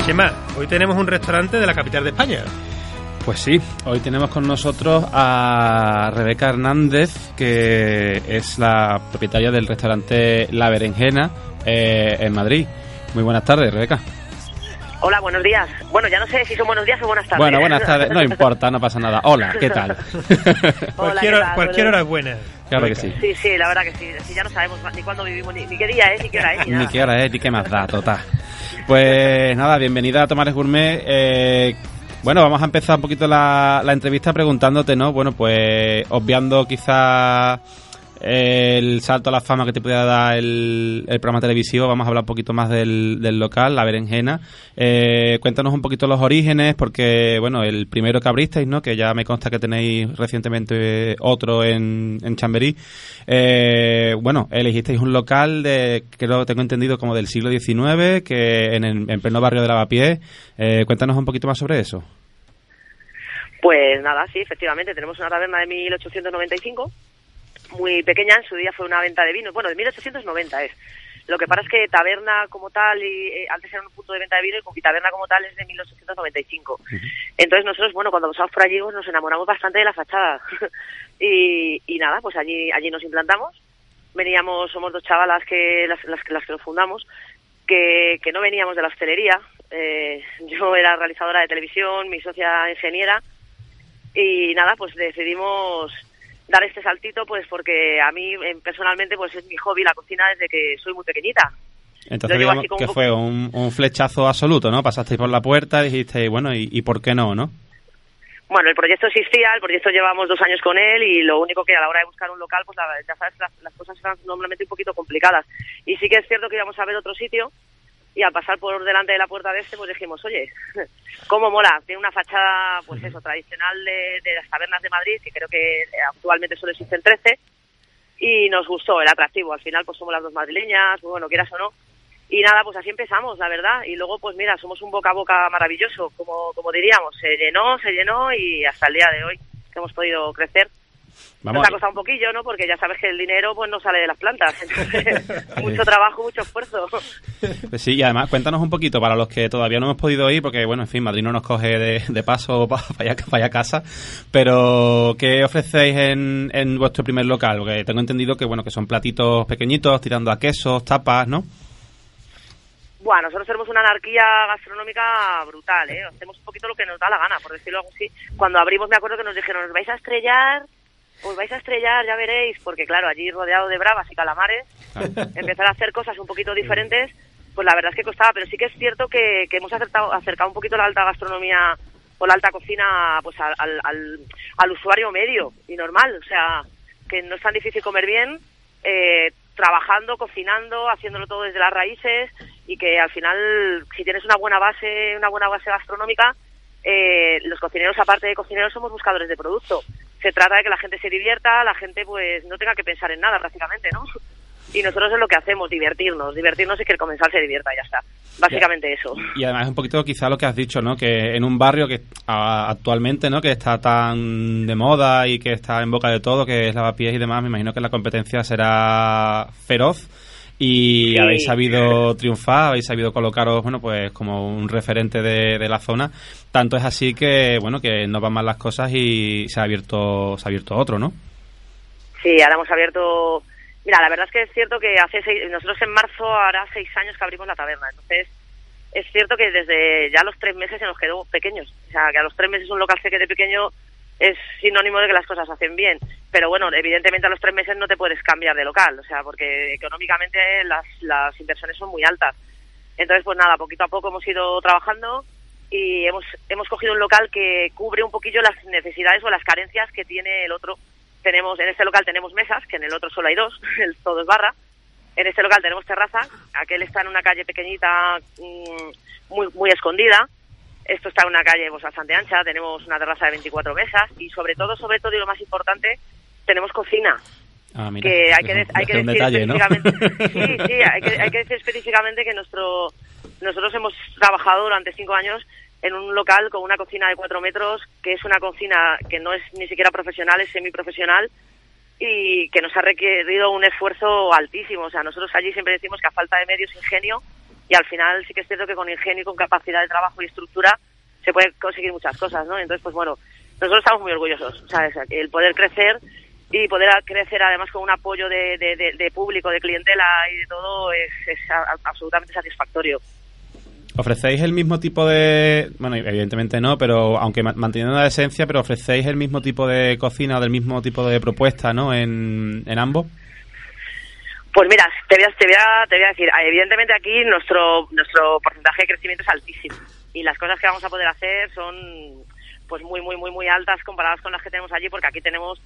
Chema, hoy tenemos un restaurante de la capital de España. Pues sí, hoy tenemos con nosotros a Rebeca Hernández, que es la propietaria del restaurante La Berenjena eh, en Madrid. Muy buenas tardes, Rebeca. Hola, buenos días. Bueno, ya no sé si son buenos días o buenas tardes. Bueno, buenas tardes, no importa, no pasa nada. Hola, ¿qué tal? cualquier, ¿qué tal? cualquier hora es buena. Claro que sí. Sí, sí, la verdad que sí. Si ya no sabemos ni cuándo vivimos, ni, ni qué día es, ni qué hora es, ni Ni qué hora es, ni qué más da, total. Pues nada, bienvenida a Tomares Gourmet. Eh, bueno, vamos a empezar un poquito la, la entrevista preguntándote, ¿no? Bueno, pues obviando quizá el salto a la fama que te pueda dar el, programa televisivo, vamos a hablar un poquito más del, local, La Berenjena. Eh, cuéntanos un poquito los orígenes, porque, bueno, el primero que abristeis, ¿no? Que ya me consta que tenéis recientemente otro en, en Chamberí. Eh, bueno, elegisteis un local de, creo tengo entendido, como del siglo XIX, que en, el- en pleno barrio de Lavapiés. Eh, cuéntanos un poquito más sobre eso. Pues nada, sí, efectivamente, tenemos una taberna de 1895, muy pequeña, en su día fue una venta de vino, bueno, de 1890 es. Lo que pasa es que taberna como tal, y, eh, antes era un punto de venta de vino y taberna como tal es de 1895. Entonces nosotros, bueno, cuando pasamos por allí pues, nos enamoramos bastante de la fachada. y, y nada, pues allí, allí nos implantamos. Veníamos, somos dos chavalas que las, las, que- las que nos fundamos, que, que no veníamos de la hostelería. Eh, yo era realizadora de televisión, mi socia ingeniera, y nada, pues decidimos dar este saltito, pues porque a mí eh, personalmente pues es mi hobby la cocina desde que soy muy pequeñita. Entonces, digamos que poco- fue un, un flechazo absoluto, ¿no? Pasasteis por la puerta y dijisteis, bueno, ¿y, y por qué no, no? Bueno, el proyecto existía, el proyecto llevamos dos años con él y lo único que a la hora de buscar un local, pues la- ya sabes, las, las cosas eran normalmente un poquito complicadas. Y sí que es cierto que íbamos a ver otro sitio y al pasar por delante de la puerta de este, pues dijimos, oye, cómo mola, tiene una fachada, pues eso, tradicional de, de las tabernas de Madrid, que creo que eh, actualmente solo existen 13, y nos gustó el atractivo. Al final, pues somos las dos madrileñas, pues bueno, quieras o no. Y nada, pues así empezamos, la verdad. Y luego, pues mira, somos un boca a boca maravilloso, como, como diríamos. Se llenó, se llenó y hasta el día de hoy que hemos podido crecer. Vamos, Nos ha costado un poquillo, ¿no? Porque ya sabes que el dinero pues no sale de las plantas. Entonces, mucho trabajo, mucho esfuerzo. Pues sí, y además cuéntanos un poquito para los que todavía no hemos podido ir, porque bueno, en fin, Madrid no nos coge de, de paso para allá, pa' allá a casa, pero ¿qué ofrecéis en, en vuestro primer local? Porque tengo entendido que bueno, que son platitos pequeñitos, tirando a quesos, tapas, ¿no? Bueno, nosotros tenemos una anarquía gastronómica brutal, ¿eh? Hacemos un poquito lo que nos da la gana, por decirlo así. Cuando abrimos me acuerdo que nos dijeron, os vais a estrellar, os vais a estrellar, ya veréis, porque claro, allí rodeado de bravas y calamares, empezar a hacer cosas un poquito diferentes, pues la verdad es que costaba, pero sí que es cierto que, que hemos acertado, acercado un poquito la alta gastronomía o la alta cocina pues al, al, al, al usuario medio y normal, o sea, que no es tan difícil comer bien, eh, trabajando, cocinando, haciéndolo todo desde las raíces y que al final, si tienes una buena base, una buena base gastronómica, eh, los cocineros, aparte de cocineros, somos buscadores de producto. Se trata de que la gente se divierta, la gente pues no tenga que pensar en nada prácticamente, ¿no? Y nosotros es lo que hacemos, divertirnos, divertirnos y que el comensal se divierta, ya está. Básicamente eso. Y además un poquito quizá lo que has dicho, ¿no? Que en un barrio que a- actualmente, ¿no? Que está tan de moda y que está en boca de todo, que es lavapiés y demás, me imagino que la competencia será feroz y Sí. habéis sabido triunfar, habéis sabido colocaros, bueno, pues como un referente de, de la zona. Tanto es así que, bueno, que no van mal las cosas y se ha abierto, se ha abierto otro, ¿no? Sí, ahora hemos abierto. Mira, la verdad es que es cierto que hace seis, nosotros en marzo hará seis años que abrimos la taberna. Entonces, es cierto que desde ya los tres meses se nos quedó pequeños. O sea, que a los tres meses un local se quede pequeño es sinónimo de que las cosas se hacen bien. Pero bueno, evidentemente a los tres meses no te puedes cambiar de local. O sea, porque económicamente las, las inversiones son muy altas. Entonces, pues nada, poquito a poco hemos ido trabajando y hemos, hemos cogido un local que cubre un poquillo las necesidades o las carencias que tiene el otro. Tenemos, en este local tenemos mesas, que en el otro solo hay dos, el todo es barra. En este local tenemos terraza, aquel está en una calle pequeñita, mm, muy, muy escondida. Esto está en una calle pues, bastante ancha, tenemos una terraza de 24 mesas y sobre todo, sobre todo y lo más importante, tenemos cocina Ah, mira, que hay que, de- hay decir detalle, ¿no? específicamente sí sí hay que, hay que decir específicamente que nuestro nosotros hemos trabajado durante cinco años en un local con una cocina de cuatro metros que es una cocina que no es ni siquiera profesional es semiprofesional y que nos ha requerido un esfuerzo altísimo o sea nosotros allí siempre decimos que a falta de medios ingenio y al final sí que es cierto que con ingenio y con capacidad de trabajo y estructura se puede conseguir muchas cosas, ¿no? Entonces, pues bueno, nosotros estamos muy orgullosos, ¿sabes? El poder crecer y poder crecer además con un apoyo de, de, público, de clientela y de todo es, es absolutamente satisfactorio. ¿Ofrecéis el mismo tipo de... Bueno, evidentemente no, pero aunque ma- manteniendo la esencia, pero ofrecéis el mismo tipo de cocina o del mismo tipo de propuesta, ¿no? En, en ambos. Pues mira, te voy a, te voy a, te voy a decir, ah, evidentemente aquí nuestro, nuestro porcentaje de crecimiento es altísimo y las cosas que vamos a poder hacer son pues muy, muy, muy, muy altas comparadas con las que tenemos allí porque aquí tenemos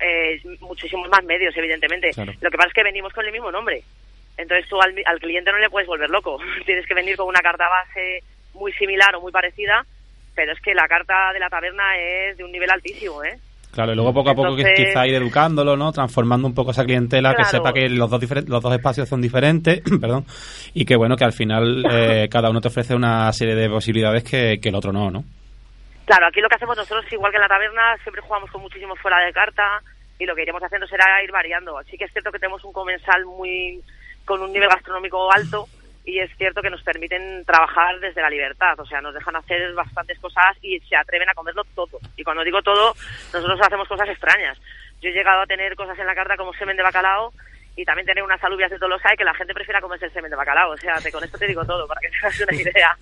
eh, muchísimos más medios, evidentemente. Claro. Lo que pasa es que venimos con el mismo nombre. Entonces tú al, al cliente no le puedes volver loco. Tienes que venir con una carta base muy similar o muy parecida, pero es que la carta de la taberna es de un nivel altísimo, ¿eh? Claro, y luego poco a poco Entonces- quizá ir educándolo, ¿no? Transformando un poco esa clientela, que sepa que los dos, los dos espacios son diferentes, perdón, y que bueno, que al final eh, cada uno te ofrece una serie de posibilidades que, que el otro no, ¿no? Claro, aquí lo que hacemos nosotros, igual que en la taberna, siempre jugamos con muchísimo fuera de carta y lo que iremos haciendo será ir variando. Sí que es cierto que tenemos un comensal muy con un nivel gastronómico alto y es cierto que nos permiten trabajar desde la libertad, o sea, nos dejan hacer bastantes cosas y se atreven a comerlo todo. Y cuando digo todo, nosotros hacemos cosas extrañas. Yo he llegado a tener cosas en la carta como semen de bacalao y también tener unas alubias de Tolosa y que la gente prefiera comerse el semen de bacalao. O sea, te, con esto te digo todo, para que te hagas una idea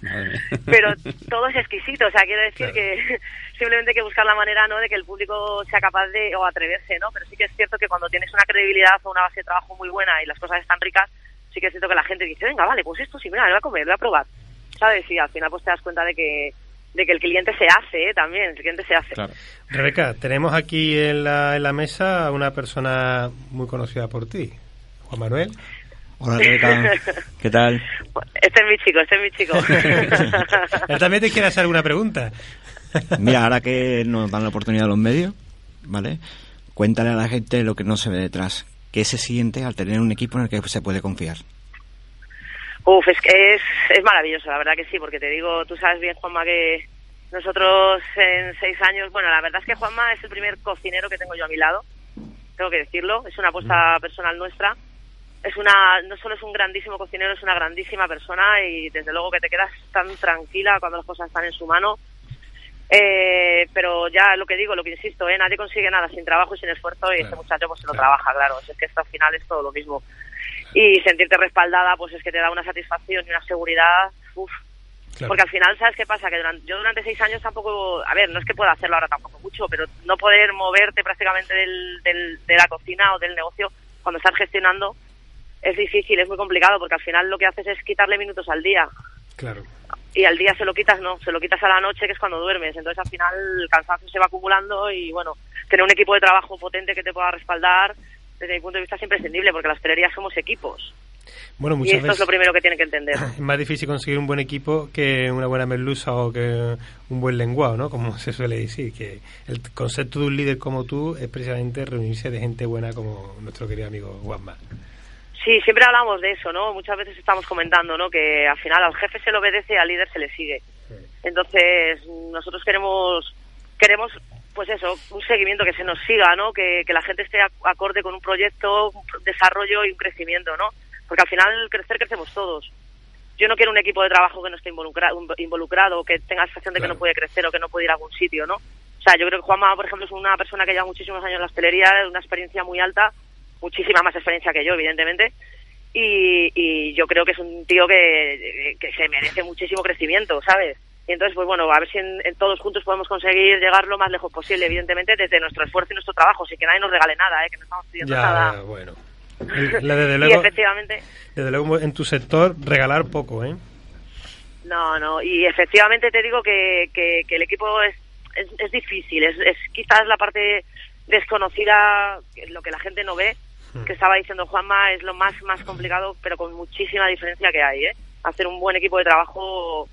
pero todo es exquisito, o sea, quiero decir que simplemente hay que buscar la manera, ¿no?, de que el público sea capaz de, o atreverse, ¿no? Pero sí que es cierto que cuando tienes una credibilidad o una base de trabajo muy buena y las cosas están ricas, sí que es cierto que la gente dice, venga, vale, pues esto sí, mira, lo voy a comer, lo voy a probar, ¿sabes? Y al final pues te das cuenta de que de que el cliente se hace, ¿eh? También, el cliente se hace. Claro. Rebeca, tenemos aquí en la, en la mesa a una persona muy conocida por ti, Juan Manuel. Hola, Rebeca. ¿Qué tal? Este es mi chico, este es mi chico. Él también te quiere hacer alguna pregunta. Mira, ahora que nos dan la oportunidad a los medios, ¿vale? Cuéntale a la gente lo que no se ve detrás. ¿Qué se siente al tener un equipo en el que se puede confiar? Uf, es que es, es maravilloso, la verdad que sí, porque te digo, tú sabes bien, Juanma, que nosotros en seis años, bueno, la verdad es que Juanma es el primer cocinero que tengo yo a mi lado, tengo que decirlo, es una apuesta personal nuestra. Es una, no solo es un grandísimo cocinero, es una grandísima persona y desde luego que te quedas tan tranquila cuando las cosas están en su mano. Eh, pero ya lo que digo, lo que insisto, ¿eh? nadie consigue nada sin trabajo y sin esfuerzo y este muchacho pues se lo trabaja, claro. Es que esto al final es todo lo mismo. Y sentirte respaldada, pues es que te da una satisfacción y una seguridad. Uf. Claro. Porque al final, ¿sabes qué pasa? Que durante, yo durante seis años tampoco, a ver, no es que pueda hacerlo ahora tampoco mucho, pero no poder moverte prácticamente del, del- de la cocina o del negocio cuando estás gestionando es difícil, es muy complicado, porque al final lo que haces es quitarle minutos al día. Claro. Y al día se lo quitas, no, se lo quitas a la noche, que es cuando duermes. Entonces al final el cansancio se va acumulando y bueno, tener un equipo de trabajo potente que te pueda respaldar, desde mi punto de vista es imprescindible, porque las hostelerías somos equipos. Bueno, Y muchas esto es lo primero que tienen que entender. es más difícil conseguir un buen equipo que una buena merluza o que un buen lenguado, ¿no? Como se suele decir, que el concepto de un líder como tú es precisamente reunirse de gente buena como nuestro querido amigo Juanma. Sí, siempre hablamos de eso, ¿no? Muchas veces estamos comentando, ¿no? Que al final al jefe se le obedece y al líder se le sigue. Entonces, nosotros queremos, queremos, pues eso, un seguimiento que se nos siga, ¿no? Que, que la gente esté ac- acorde con un proyecto, un desarrollo y un crecimiento, ¿no? Porque al final crecer crecemos todos. Yo no quiero un equipo de trabajo que no esté involucrado, involucrado que tenga la sensación de que no puede crecer o que no puede ir a algún sitio, ¿no? O sea, yo creo que Juanma, por ejemplo, es una persona que lleva muchísimos años en la hostelería, una experiencia muy alta, muchísima más experiencia que yo, evidentemente, y, y yo creo que es un tío que, que se merece muchísimo crecimiento, ¿sabes? Y entonces, pues bueno, a ver si en, en todos juntos podemos conseguir llegar lo más lejos posible, evidentemente, desde nuestro esfuerzo y nuestro trabajo, sin que nadie nos regale nada, ¿eh? que no estamos pidiendo Ya, nada. bueno. Desde y luego, efectivamente, desde luego en tu sector regalar poco, ¿eh? no, no, y efectivamente te digo que, que, que el equipo es, es, es difícil, es, es quizás la parte desconocida, lo que la gente no ve, que estaba diciendo Juanma, es lo más, más complicado, pero con muchísima diferencia que hay, ¿eh? Hacer un buen equipo de trabajo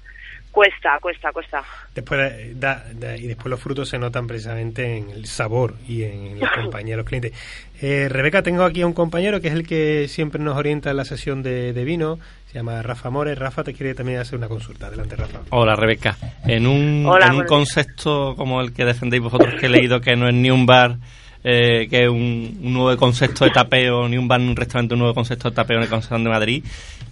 cuesta, cuesta, cuesta. Después de- da- da- y después los frutos se notan precisamente en el sabor y en la compañía de los clientes. Eh, Rebeca, tengo aquí a un compañero que es el que siempre nos orienta en la sesión de, de vino. Se llama Rafa Mores. Rafa te quiere también hacer una consulta. Adelante, Rafa. Hola, Rebeca. En un, Hola, en un concepto como el que defendéis vosotros, que he leído que no es ni un bar eh, que es un, un nuevo concepto de tapeo, ni un bar ni un restaurante, un nuevo concepto de tapeo en el Consejo de Madrid.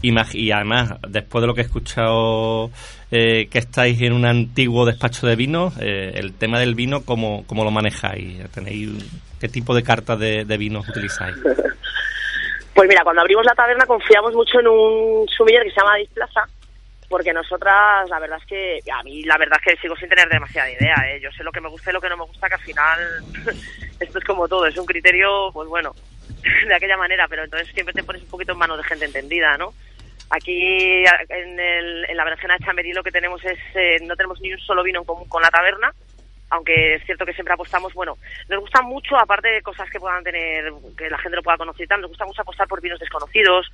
Y, y además, después de lo que he escuchado, eh, que estáis en un antiguo despacho de vino, eh, el tema del vino, ¿cómo, cómo lo manejáis? ¿Tenéis, ¿Qué tipo de cartas de, de vinos utilizáis? Pues mira, cuando abrimos la taberna confiamos mucho en un sumiller que se llama Displaza, porque nosotras, la verdad es que, a mí la verdad es que sigo sin tener demasiada idea, ¿eh? yo sé lo que me gusta y lo que no me gusta, que al final esto es como todo, es un criterio, pues bueno, de aquella manera, pero entonces siempre te pones un poquito en manos de gente entendida, ¿no? Aquí en, el- en la berenjena de Chamberí lo que tenemos es, eh, no tenemos ni un solo vino en común con la taberna, aunque es cierto que siempre apostamos, bueno, nos gusta mucho, aparte de cosas que puedan tener, que la gente lo pueda conocer y tal, nos gusta mucho apostar por vinos desconocidos,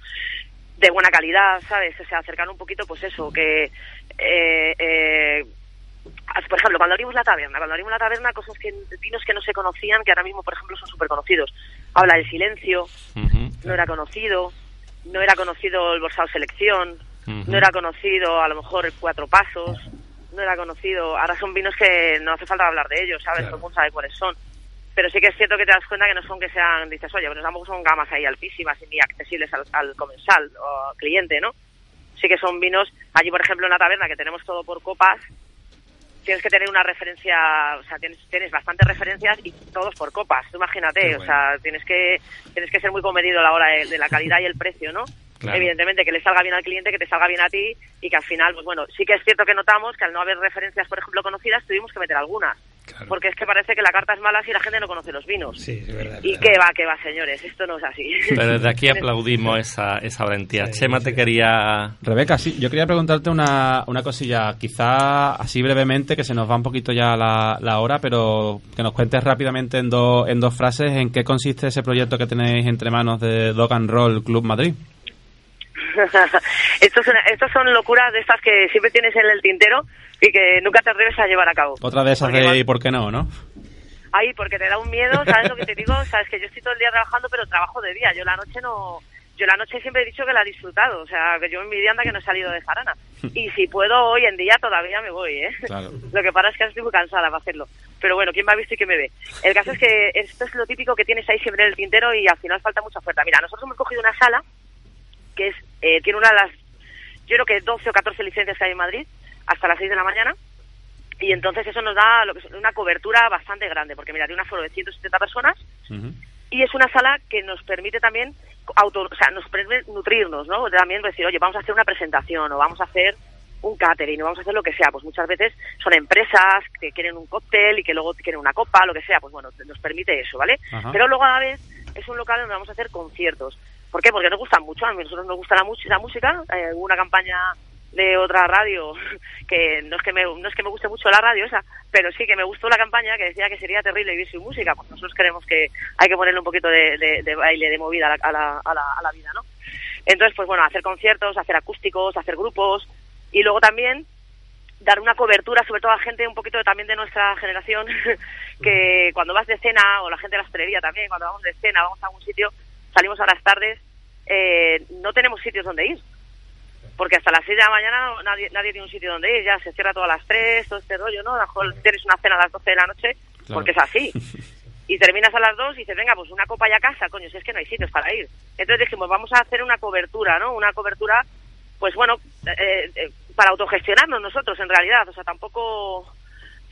de buena calidad, ¿sabes? O sea, acercar un poquito, pues eso, que, eh, eh, por ejemplo, cuando abrimos la taberna, cuando abrimos la taberna, cosas que, vinos que no se conocían, que ahora mismo, por ejemplo, son súper conocidos. Habla del silencio, no era conocido, no era conocido el Borsao Selección, no era conocido a lo mejor el Cuatro Pasos, no era conocido. Ahora son vinos que no hace falta hablar de ellos, ¿sabes? Todo el mundo sabe cuáles son. Pero sí que es cierto que te das cuenta que no son que sean, dices, oye, pero tampoco son gamas ahí altísimas y ni accesibles al, al comensal o al cliente, ¿no? Sí que son vinos, allí por ejemplo en la taberna que tenemos todo por copas, tienes que tener una referencia, o sea, tienes, tienes bastantes referencias y todos por copas, imagínate, Qué o sea, tienes que, tienes que ser muy comedido a la hora de, de la calidad y el precio, ¿no? Claro. Evidentemente, que le salga bien al cliente, que te salga bien a ti y que al final, pues bueno, sí que es cierto que notamos que al no haber referencias, por ejemplo, conocidas, tuvimos que meter algunas. Porque es que parece que la carta es mala si la gente no conoce los vinos. Sí, es verdad. Y que va, que va, señores, esto no es así. Pero desde aquí aplaudimos esa, esa valentía. Chema te quería... Rebeca, sí, yo quería preguntarte una, una cosilla, quizá así brevemente, que se nos va un poquito ya la, la hora, pero que nos cuentes rápidamente en, dos en dos frases en qué consiste ese proyecto que tenéis entre manos de Dog and Roll Club Madrid. Estos, son, estos son locuras de estas que siempre tienes en el tintero y que nunca te atreves a llevar a cabo. Otra de esas Porque de igual- ¿y por qué no, no? Ay, porque te da un miedo, ¿sabes lo que te digo? Sabes que yo estoy todo el día trabajando, pero trabajo de día. Yo la noche no... Yo la noche siempre he dicho que la he disfrutado, o sea, que yo en mi día anda que no he salido de jarana. Y si puedo hoy en día todavía me voy, ¿eh? Claro. Lo que pasa es que estoy muy cansada para hacerlo. Pero bueno, ¿quién me ha visto y quién me ve? El caso es que esto es lo típico que tienes ahí siempre en el tintero y al final falta mucha oferta. Mira, nosotros hemos cogido una sala que es eh, tiene una de las, yo creo que 12 o 14 licencias que hay en Madrid, hasta las 6 de la mañana. Y entonces eso nos da lo que es una cobertura bastante grande, porque mira, tiene un aforo de 170 personas y es una sala que nos permite también auto, o sea, nos permite nutrirnos, ¿no? También decir, oye, vamos a hacer una presentación o vamos a hacer un catering o vamos a hacer lo que sea. Pues muchas veces son empresas que quieren un cóctel y que luego quieren una copa, lo que sea. Pues bueno, nos permite eso, ¿vale? Pero luego a la vez es un local donde vamos a hacer conciertos. ¿Por qué? Porque nos gusta mucho, a nosotros nos gusta la, la música. Eh, hubo una campaña de otra radio que no es que me no es que me guste mucho la radio esa pero sí que me gustó la campaña que decía que sería terrible vivir sin música pues nosotros creemos que hay que ponerle un poquito de, baile de movida a la, a, la, a, la, a la vida no entonces pues bueno hacer conciertos hacer acústicos hacer grupos y luego también dar una cobertura sobre todo a gente un poquito también de nuestra generación que cuando vas de cena o la gente de la hostelería también cuando vamos de cena vamos a algún sitio salimos a las tardes eh, no tenemos sitios donde ir porque hasta las 6 de la mañana no- nadie, nadie tiene un sitio donde ir, ya se cierra todo a las 3, todo este rollo, ¿no? A lo mejor tienes una cena a las 12 de la noche, Claro. porque es así. Y terminas a las 2 y dices, venga, pues una copa ya a casa, coño, si es que no hay sitios para ir. Entonces dijimos, vamos a hacer una cobertura, ¿no? Una cobertura, pues bueno, eh, eh, para autogestionarnos nosotros en realidad, o sea, tampoco,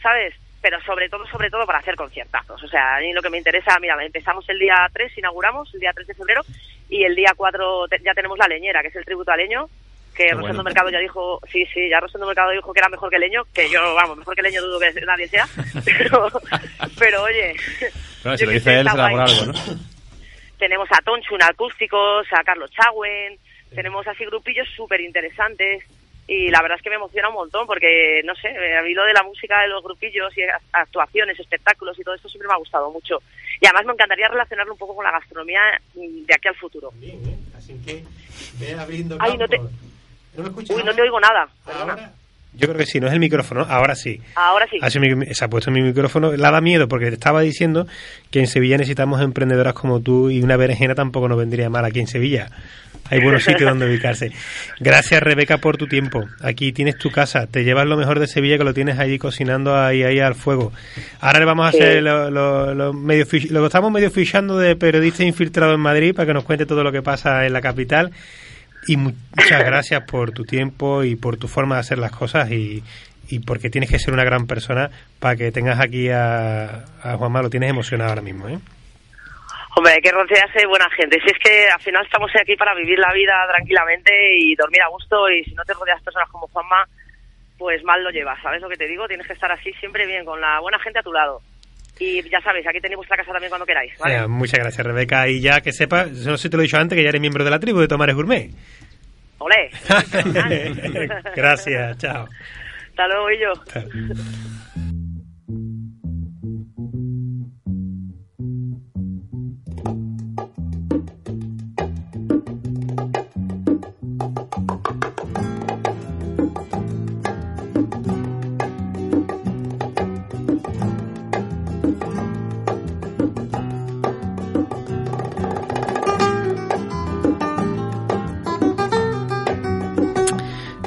¿sabes? Pero sobre todo, sobre todo para hacer conciertazos. O sea, a mí lo que me interesa, mira, empezamos el día 3, inauguramos el día 3 de febrero, y el día 4 te- ya tenemos La Leñera, que es el tributo a Leño, que Qué Rosendo bueno. Mercado ya dijo, sí, sí, ya Rosendo Mercado dijo que era mejor que Leño, que yo, vamos, mejor que Leño dudo que nadie sea, pero, pero oye, yo si lo dice él será por algo, ¿no? tenemos a Tonchun acústicos, a Carlos Chagüen, tenemos así grupillos súper interesantes y la verdad es que me emociona un montón porque, no sé, eh, a mí lo de la música de los grupillos y actuaciones, espectáculos y todo esto siempre me ha gustado mucho. Y además me encantaría relacionarlo un poco con la gastronomía mm, de aquí al futuro. Así que ve abriendo Ay, no te- campo. ¿No me escuchas Uy, no te oigo nada. perdona. Ahora, Yo creo que sí, no es el micrófono, ahora sí. Ahora sí. Mi- se ha puesto mi micrófono, la da miedo porque te estaba diciendo que en Sevilla necesitamos emprendedoras como tú y una berenjena tampoco nos vendría mal aquí en Sevilla. Hay buenos sitios donde ubicarse. Gracias Rebeca por tu tiempo. Aquí tienes tu casa, te llevas lo mejor de Sevilla que lo tienes allí cocinando ahí, ahí al fuego. Ahora le vamos a hacer lo, lo- lo medio lo que estamos medio fichando de periodista infiltrado en Madrid para que nos cuente todo lo que pasa en la capital. Y mu- muchas gracias por tu tiempo y por tu forma de hacer las cosas y, y porque tienes que ser una gran persona para que tengas aquí a, a Juanma, lo tienes emocionado ahora mismo, ¿eh? Hombre, hay que rodearse de buena gente. Si es que al final estamos aquí para vivir la vida tranquilamente y dormir a gusto y si no te rodeas de personas como Juanma, pues mal lo llevas, ¿sabes lo que te digo? Tienes que estar así siempre bien, con la buena gente a tu lado. Y ya sabéis, aquí tenéis vuestra casa también cuando queráis, ¿vale? Eh, muchas gracias, Rebeca. Y ya que sepas, no sé si te lo he dicho antes, que ya eres miembro de la tribu de Tomares Gourmet. ¡Olé! gracias, chao. Hasta luego, y yo.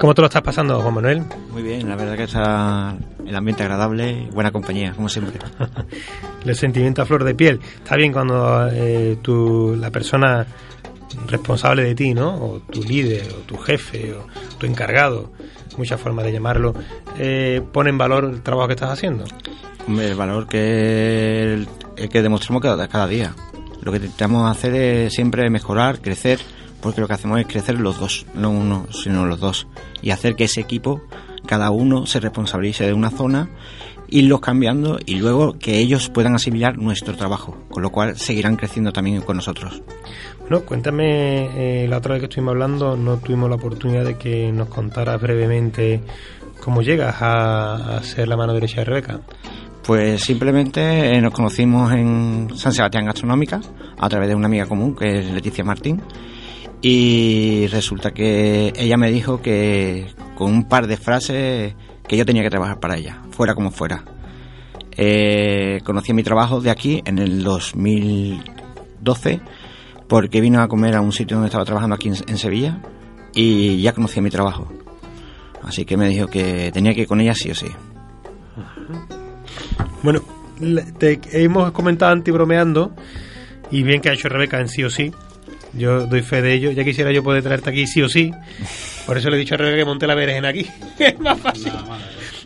¿Cómo te lo estás pasando, Juan Manuel? Muy bien, la verdad que está el ambiente agradable, buena compañía, como siempre. El sentimiento a flor de piel. Está bien cuando eh, tu, la persona responsable de ti, ¿no? O tu líder, o tu jefe, o tu encargado, muchas formas de llamarlo, eh, pone en valor el trabajo que estás haciendo. Hombre, el valor que, el, el que demostramos cada, cada día. Lo que intentamos hacer es siempre mejorar, crecer, porque lo que hacemos es crecer los dos, no uno, sino los dos. Y hacer que ese equipo, cada uno se responsabilice de una zona, irlos cambiando y luego que ellos puedan asimilar nuestro trabajo, con lo cual seguirán creciendo también con nosotros. Bueno, cuéntame, eh, la otra vez que estuvimos hablando no tuvimos la oportunidad de que nos contaras brevemente cómo llegas a, a ser la mano derecha de Rebeca. Pues simplemente eh, nos conocimos en San Sebastián Gastronómica a través de una amiga común que es Leticia Martín y resulta que ella me dijo que con un par de frases que yo tenía que trabajar para ella, fuera como fuera. Eh, conocí mi trabajo de aquí en el 2012 porque vino a comer a un sitio donde estaba trabajando aquí en, Sevilla y ya conocía mi trabajo. Así que me dijo que tenía que ir con ella sí o sí. Bueno, te hemos comentado antibromeando y bien que ha hecho Rebeca en sí o sí. Yo doy fe de ello. Ya quisiera yo poder traerte aquí sí o sí. Por eso le he dicho a Rebeca que monte la berenjena aquí. es más fácil.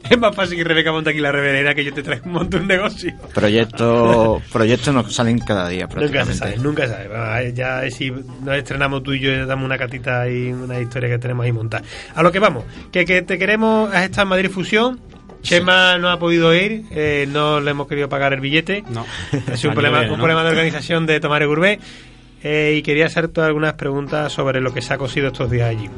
Es más fácil que Rebeca monte aquí la berenjena que yo te traiga un montón de negocio. Proyectos proyectos nos salen cada día Nunca se sabe, nunca se sabe. Ya eh, si nos estrenamos tú y yo, damos una catita y una historia que tenemos ahí montada. A lo que vamos, que, que te queremos, has estado en Madrid Fusión. Chema no ha podido ir, eh, no le hemos querido pagar el billete. No. Es un Ha problema, un problema de organización de Tomare Gurbé. Eh, y quería hacerte algunas preguntas sobre lo que se ha cosido estos días allí.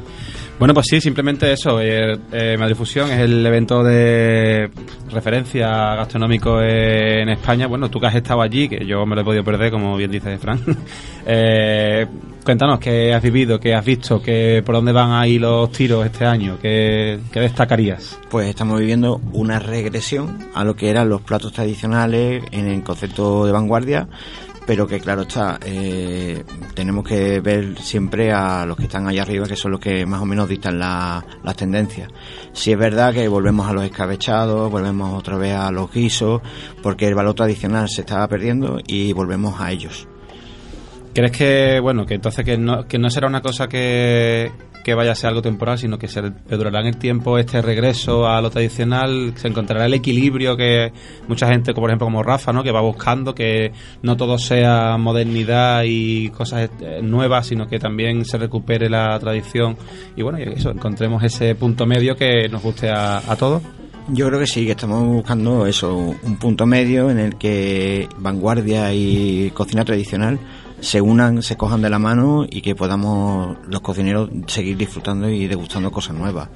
Bueno, pues sí, simplemente eso. eh, eh, Madrid Fusión es el evento de referencia gastronómico en España. Bueno, tú que has estado allí, que yo me lo he podido perder, como bien dice Fran. eh, cuéntanos qué has vivido, qué has visto, qué, por dónde van ahí los tiros este año, qué, qué destacarías. Pues estamos viviendo una regresión a lo que eran los platos tradicionales en el concepto de vanguardia, pero que claro está, eh, tenemos que ver siempre a los que están allá arriba, que son los que más o menos dictan la- las tendencias. Si es verdad que volvemos a los escabechados, volvemos otra vez a los guisos, porque el valor tradicional se está perdiendo y volvemos a ellos. ¿Crees que, bueno, que entonces que no, que no será una cosa que, que vaya a ser algo temporal, sino que se perdurará en el tiempo este regreso a lo tradicional, se encontrará el equilibrio que mucha gente, como por ejemplo como Rafa, ¿no? que va buscando, que no todo sea modernidad y cosas eh, nuevas, sino que también se recupere la tradición y bueno, y eso, encontremos ese punto medio que nos guste a, a todos. Yo creo que sí, que estamos buscando eso, un punto medio en el que vanguardia y cocina tradicional se unan, se cojan de la mano y que podamos los cocineros seguir disfrutando y degustando cosas nuevas.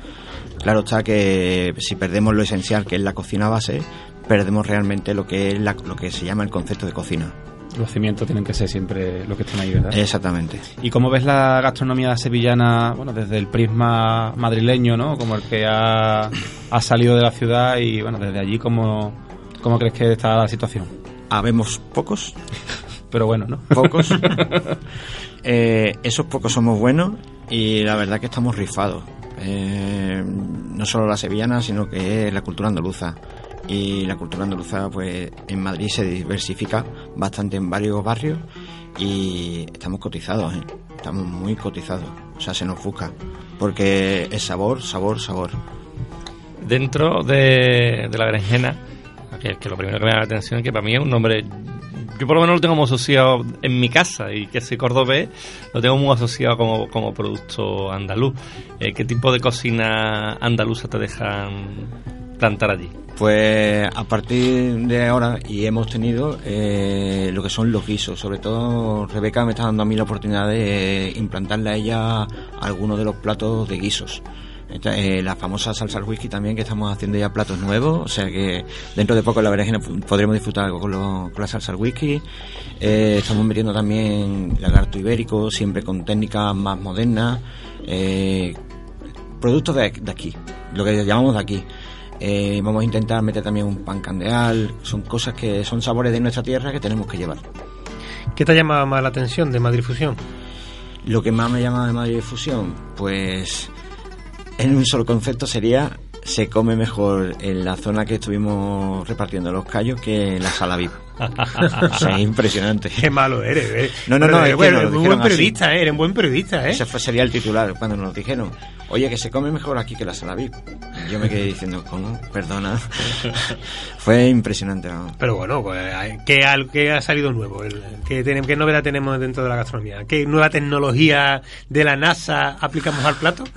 Claro está que si perdemos lo esencial que es la cocina base, perdemos realmente lo que es la- lo que se llama el concepto de cocina. Los cimientos tienen que ser siempre los que estén ahí, ¿verdad? Exactamente. ¿Y cómo ves la gastronomía sevillana, bueno, desde el prisma madrileño, ¿no? Como el que ha, ha salido de la ciudad y, bueno, desde allí, ¿cómo, cómo crees que está la situación? Habemos pocos, Pero bueno, ¿no? pocos. Eh, esos pocos somos buenos y la verdad que estamos rifados. Eh, no solo la sevillana, sino que la cultura andaluza. Y la cultura andaluza, pues en Madrid se diversifica bastante en varios barrios y estamos cotizados, ¿eh? estamos muy cotizados. O sea, se nos busca. Porque es sabor, sabor, sabor. Dentro de, de la berenjena, que, que lo primero que me da la atención es que para mí es un nombre. Yo por lo menos lo tengo como asociado en mi casa y que soy cordobés, lo tengo muy asociado como, como producto andaluz. Eh, ¿Qué tipo de cocina andaluza te dejan plantar allí? Pues a partir de ahora, y hemos tenido eh, lo que son los guisos, sobre todo Rebeca me está dando a mí la oportunidad de implantarle a ella algunos de los platos de guisos. Eh, la famosa salsa al whisky también, que estamos haciendo ya platos nuevos, o sea que dentro de poco en la berenjena podremos disfrutar algo con, lo- con la salsa al whisky. Eh, estamos metiendo también lagarto ibérico, siempre con técnicas más modernas. Eh, productos de, de aquí, lo que llamamos de aquí. Eh, vamos a intentar meter también un pan candeal, son cosas que son sabores de nuestra tierra que tenemos que llevar. ¿Qué te llama más la atención de Madrid Fusión? Lo que más me llama de Madrid Fusión, pues en un solo concepto sería se come mejor en la zona que estuvimos repartiendo los callos que en la sala VIP. o sea, es impresionante. Qué malo eres, ¿eh? No, no, no, es que bueno, lo eres dijeron buen así. periodista, ¿eh? Eres un buen periodista, ¿eh? Ese fue, sería el titular cuando nos dijeron, oye, que se come mejor aquí que la sala VIP. Yo me quedé diciendo, ¿cómo? Perdona. fue impresionante. Pero bueno, pues, ¿qué, qué ha salido nuevo? ¿Qué, tenemos- ¿Qué novedad tenemos dentro de la gastronomía? ¿Qué nueva tecnología de la NASA aplicamos al plato?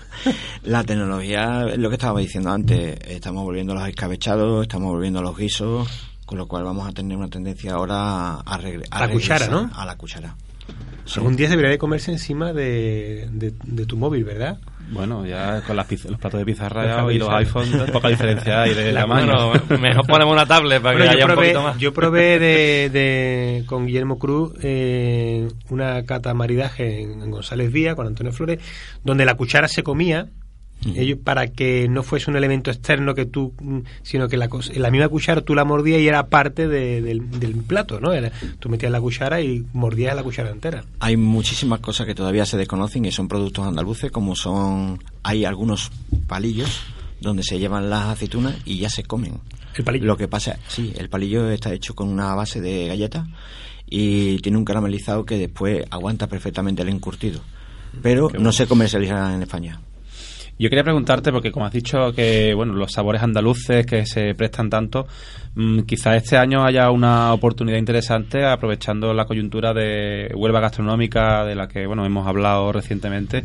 La tecnología, lo que estaba diciendo antes, estamos volviendo a los escabechados, estamos volviendo a los guisos, con lo cual vamos a tener una tendencia ahora a, regre- A la cuchara, ¿no? A la cuchara. Sí. Algún día debería de comerse encima de, de- de tu móvil, ¿verdad? Bueno, ya con las los platos de pizza rallado y los iPhones, poca diferencia hay de La- tamaño. Bueno, mejor ponemos una tablet para Bueno, que yo, haya un probé, poquito más. yo probé de, de- con Guillermo Cruz eh, una cata maridaje en, en González Vía con Antonio Flores, donde la cuchara se comía. Ellos, para que no fuese un elemento externo que tú, mm, sino que la, la misma cuchara tú la mordías y era parte de- del, del plato, ¿no? Era, tú metías la cuchara y mordías la cuchara entera. Hay muchísimas cosas que todavía se desconocen y son productos andaluces, como son, hay algunos palillos donde se llevan las aceitunas y ya se comen. El palillo. Lo que pasa, sí, el palillo está hecho con una base de galleta y tiene un caramelizado que después aguanta perfectamente el encurtido. Pero no se comercializa en España. Yo quería preguntarte, porque como has dicho que bueno los sabores andaluces que se prestan tanto, mm, quizá este año haya una oportunidad interesante aprovechando la coyuntura de Huelva gastronómica de la que bueno hemos hablado recientemente.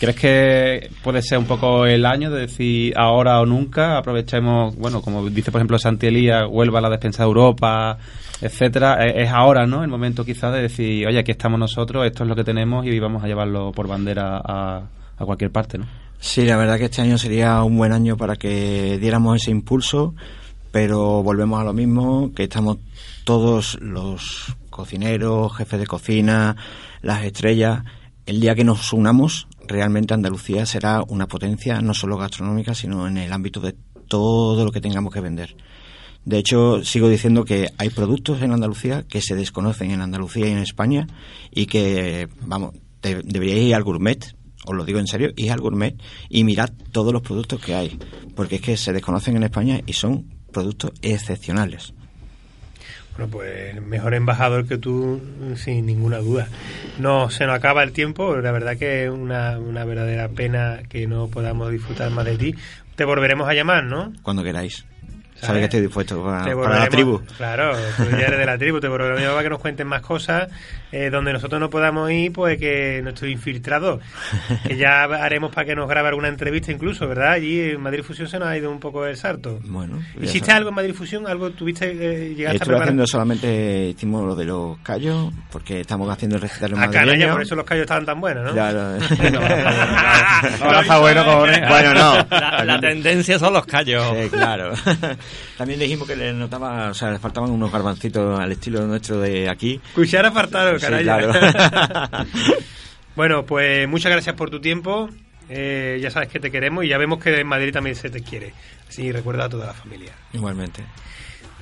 ¿Crees que puede ser un poco el año de decir ahora o nunca? Aprovechemos, bueno, como dice por ejemplo Santi Elías, Huelva la despensa de Europa, etcétera. Eh, Es ahora, ¿no? El momento quizá de decir, oye, aquí estamos nosotros, esto es lo que tenemos y vamos a llevarlo por bandera a, a cualquier parte, ¿no? Sí, la verdad que este año sería un buen año para que diéramos ese impulso, pero volvemos a lo mismo, que estamos todos los cocineros, jefes de cocina, las estrellas. El día que nos unamos, realmente Andalucía será una potencia, no solo gastronómica, sino en el ámbito de todo lo que tengamos que vender. De hecho, sigo diciendo que hay productos en Andalucía que se desconocen en Andalucía y en España y que, vamos, deberíais ir al gourmet, os lo digo en serio, ir al gourmet y mirad todos los productos que hay, porque es que se desconocen en España y son productos excepcionales. Bueno, pues mejor embajador que tú, sin ninguna duda. No se nos acaba el tiempo, la verdad que es una, una verdadera pena que no podamos disfrutar más de ti. Te volveremos a llamar, ¿no? Cuando queráis. ¿Sabes? Sabes que estoy dispuesto para, para la tribu. Claro, tú ya eres de la tribu, te a llamar para que nos cuenten más cosas. eh, donde nosotros no podamos ir, pues que nuestro infiltrado, que ya haremos para que nos grabe alguna entrevista incluso, ¿verdad? Allí en Madrid Fusión se nos ha ido un poco el salto. Bueno, ¿Hiciste algo en Madrid Fusión? ¿Algo tuviste, eh, llegaste a Estuve preparar? haciendo solamente, hicimos lo de los callos, porque estamos haciendo el recetario A canalla, madrileño. por eso los callos estaban tan buenos, ¿no? Claro. Ahora está bueno. Bueno, no. La, la tendencia son los callos. Sí, claro. También dijimos que le notaba, o sea, le faltaban unos garbancitos al estilo nuestro de aquí. Cuchara apartado, Sí, caray. claro. bueno, pues muchas gracias por tu tiempo. Eh, ya sabes que te queremos y ya vemos que en Madrid también se te quiere. Así recuerda a toda la familia. Igualmente.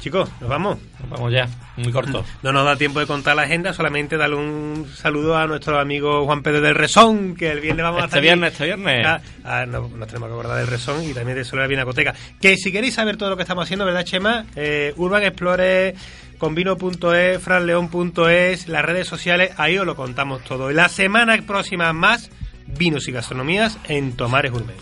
Chicos, nos vamos. Nos vamos ya, muy corto. No nos da tiempo de contar la agenda, solamente darle un saludo a nuestro amigo Juan Pedro del Resón, que el viernes vamos a Este estar viernes, este viernes. Ah, ah, no, nos tenemos que acordar del Resón y también de Soler Vinacoteca. Que si queréis saber todo lo que estamos haciendo, ¿verdad, Chema? Eh, Urban Explorer, convino.es, franleón.es, las redes sociales, ahí os lo contamos todo. Y la semana próxima más, vinos y gastronomías en Tomares Gourmet.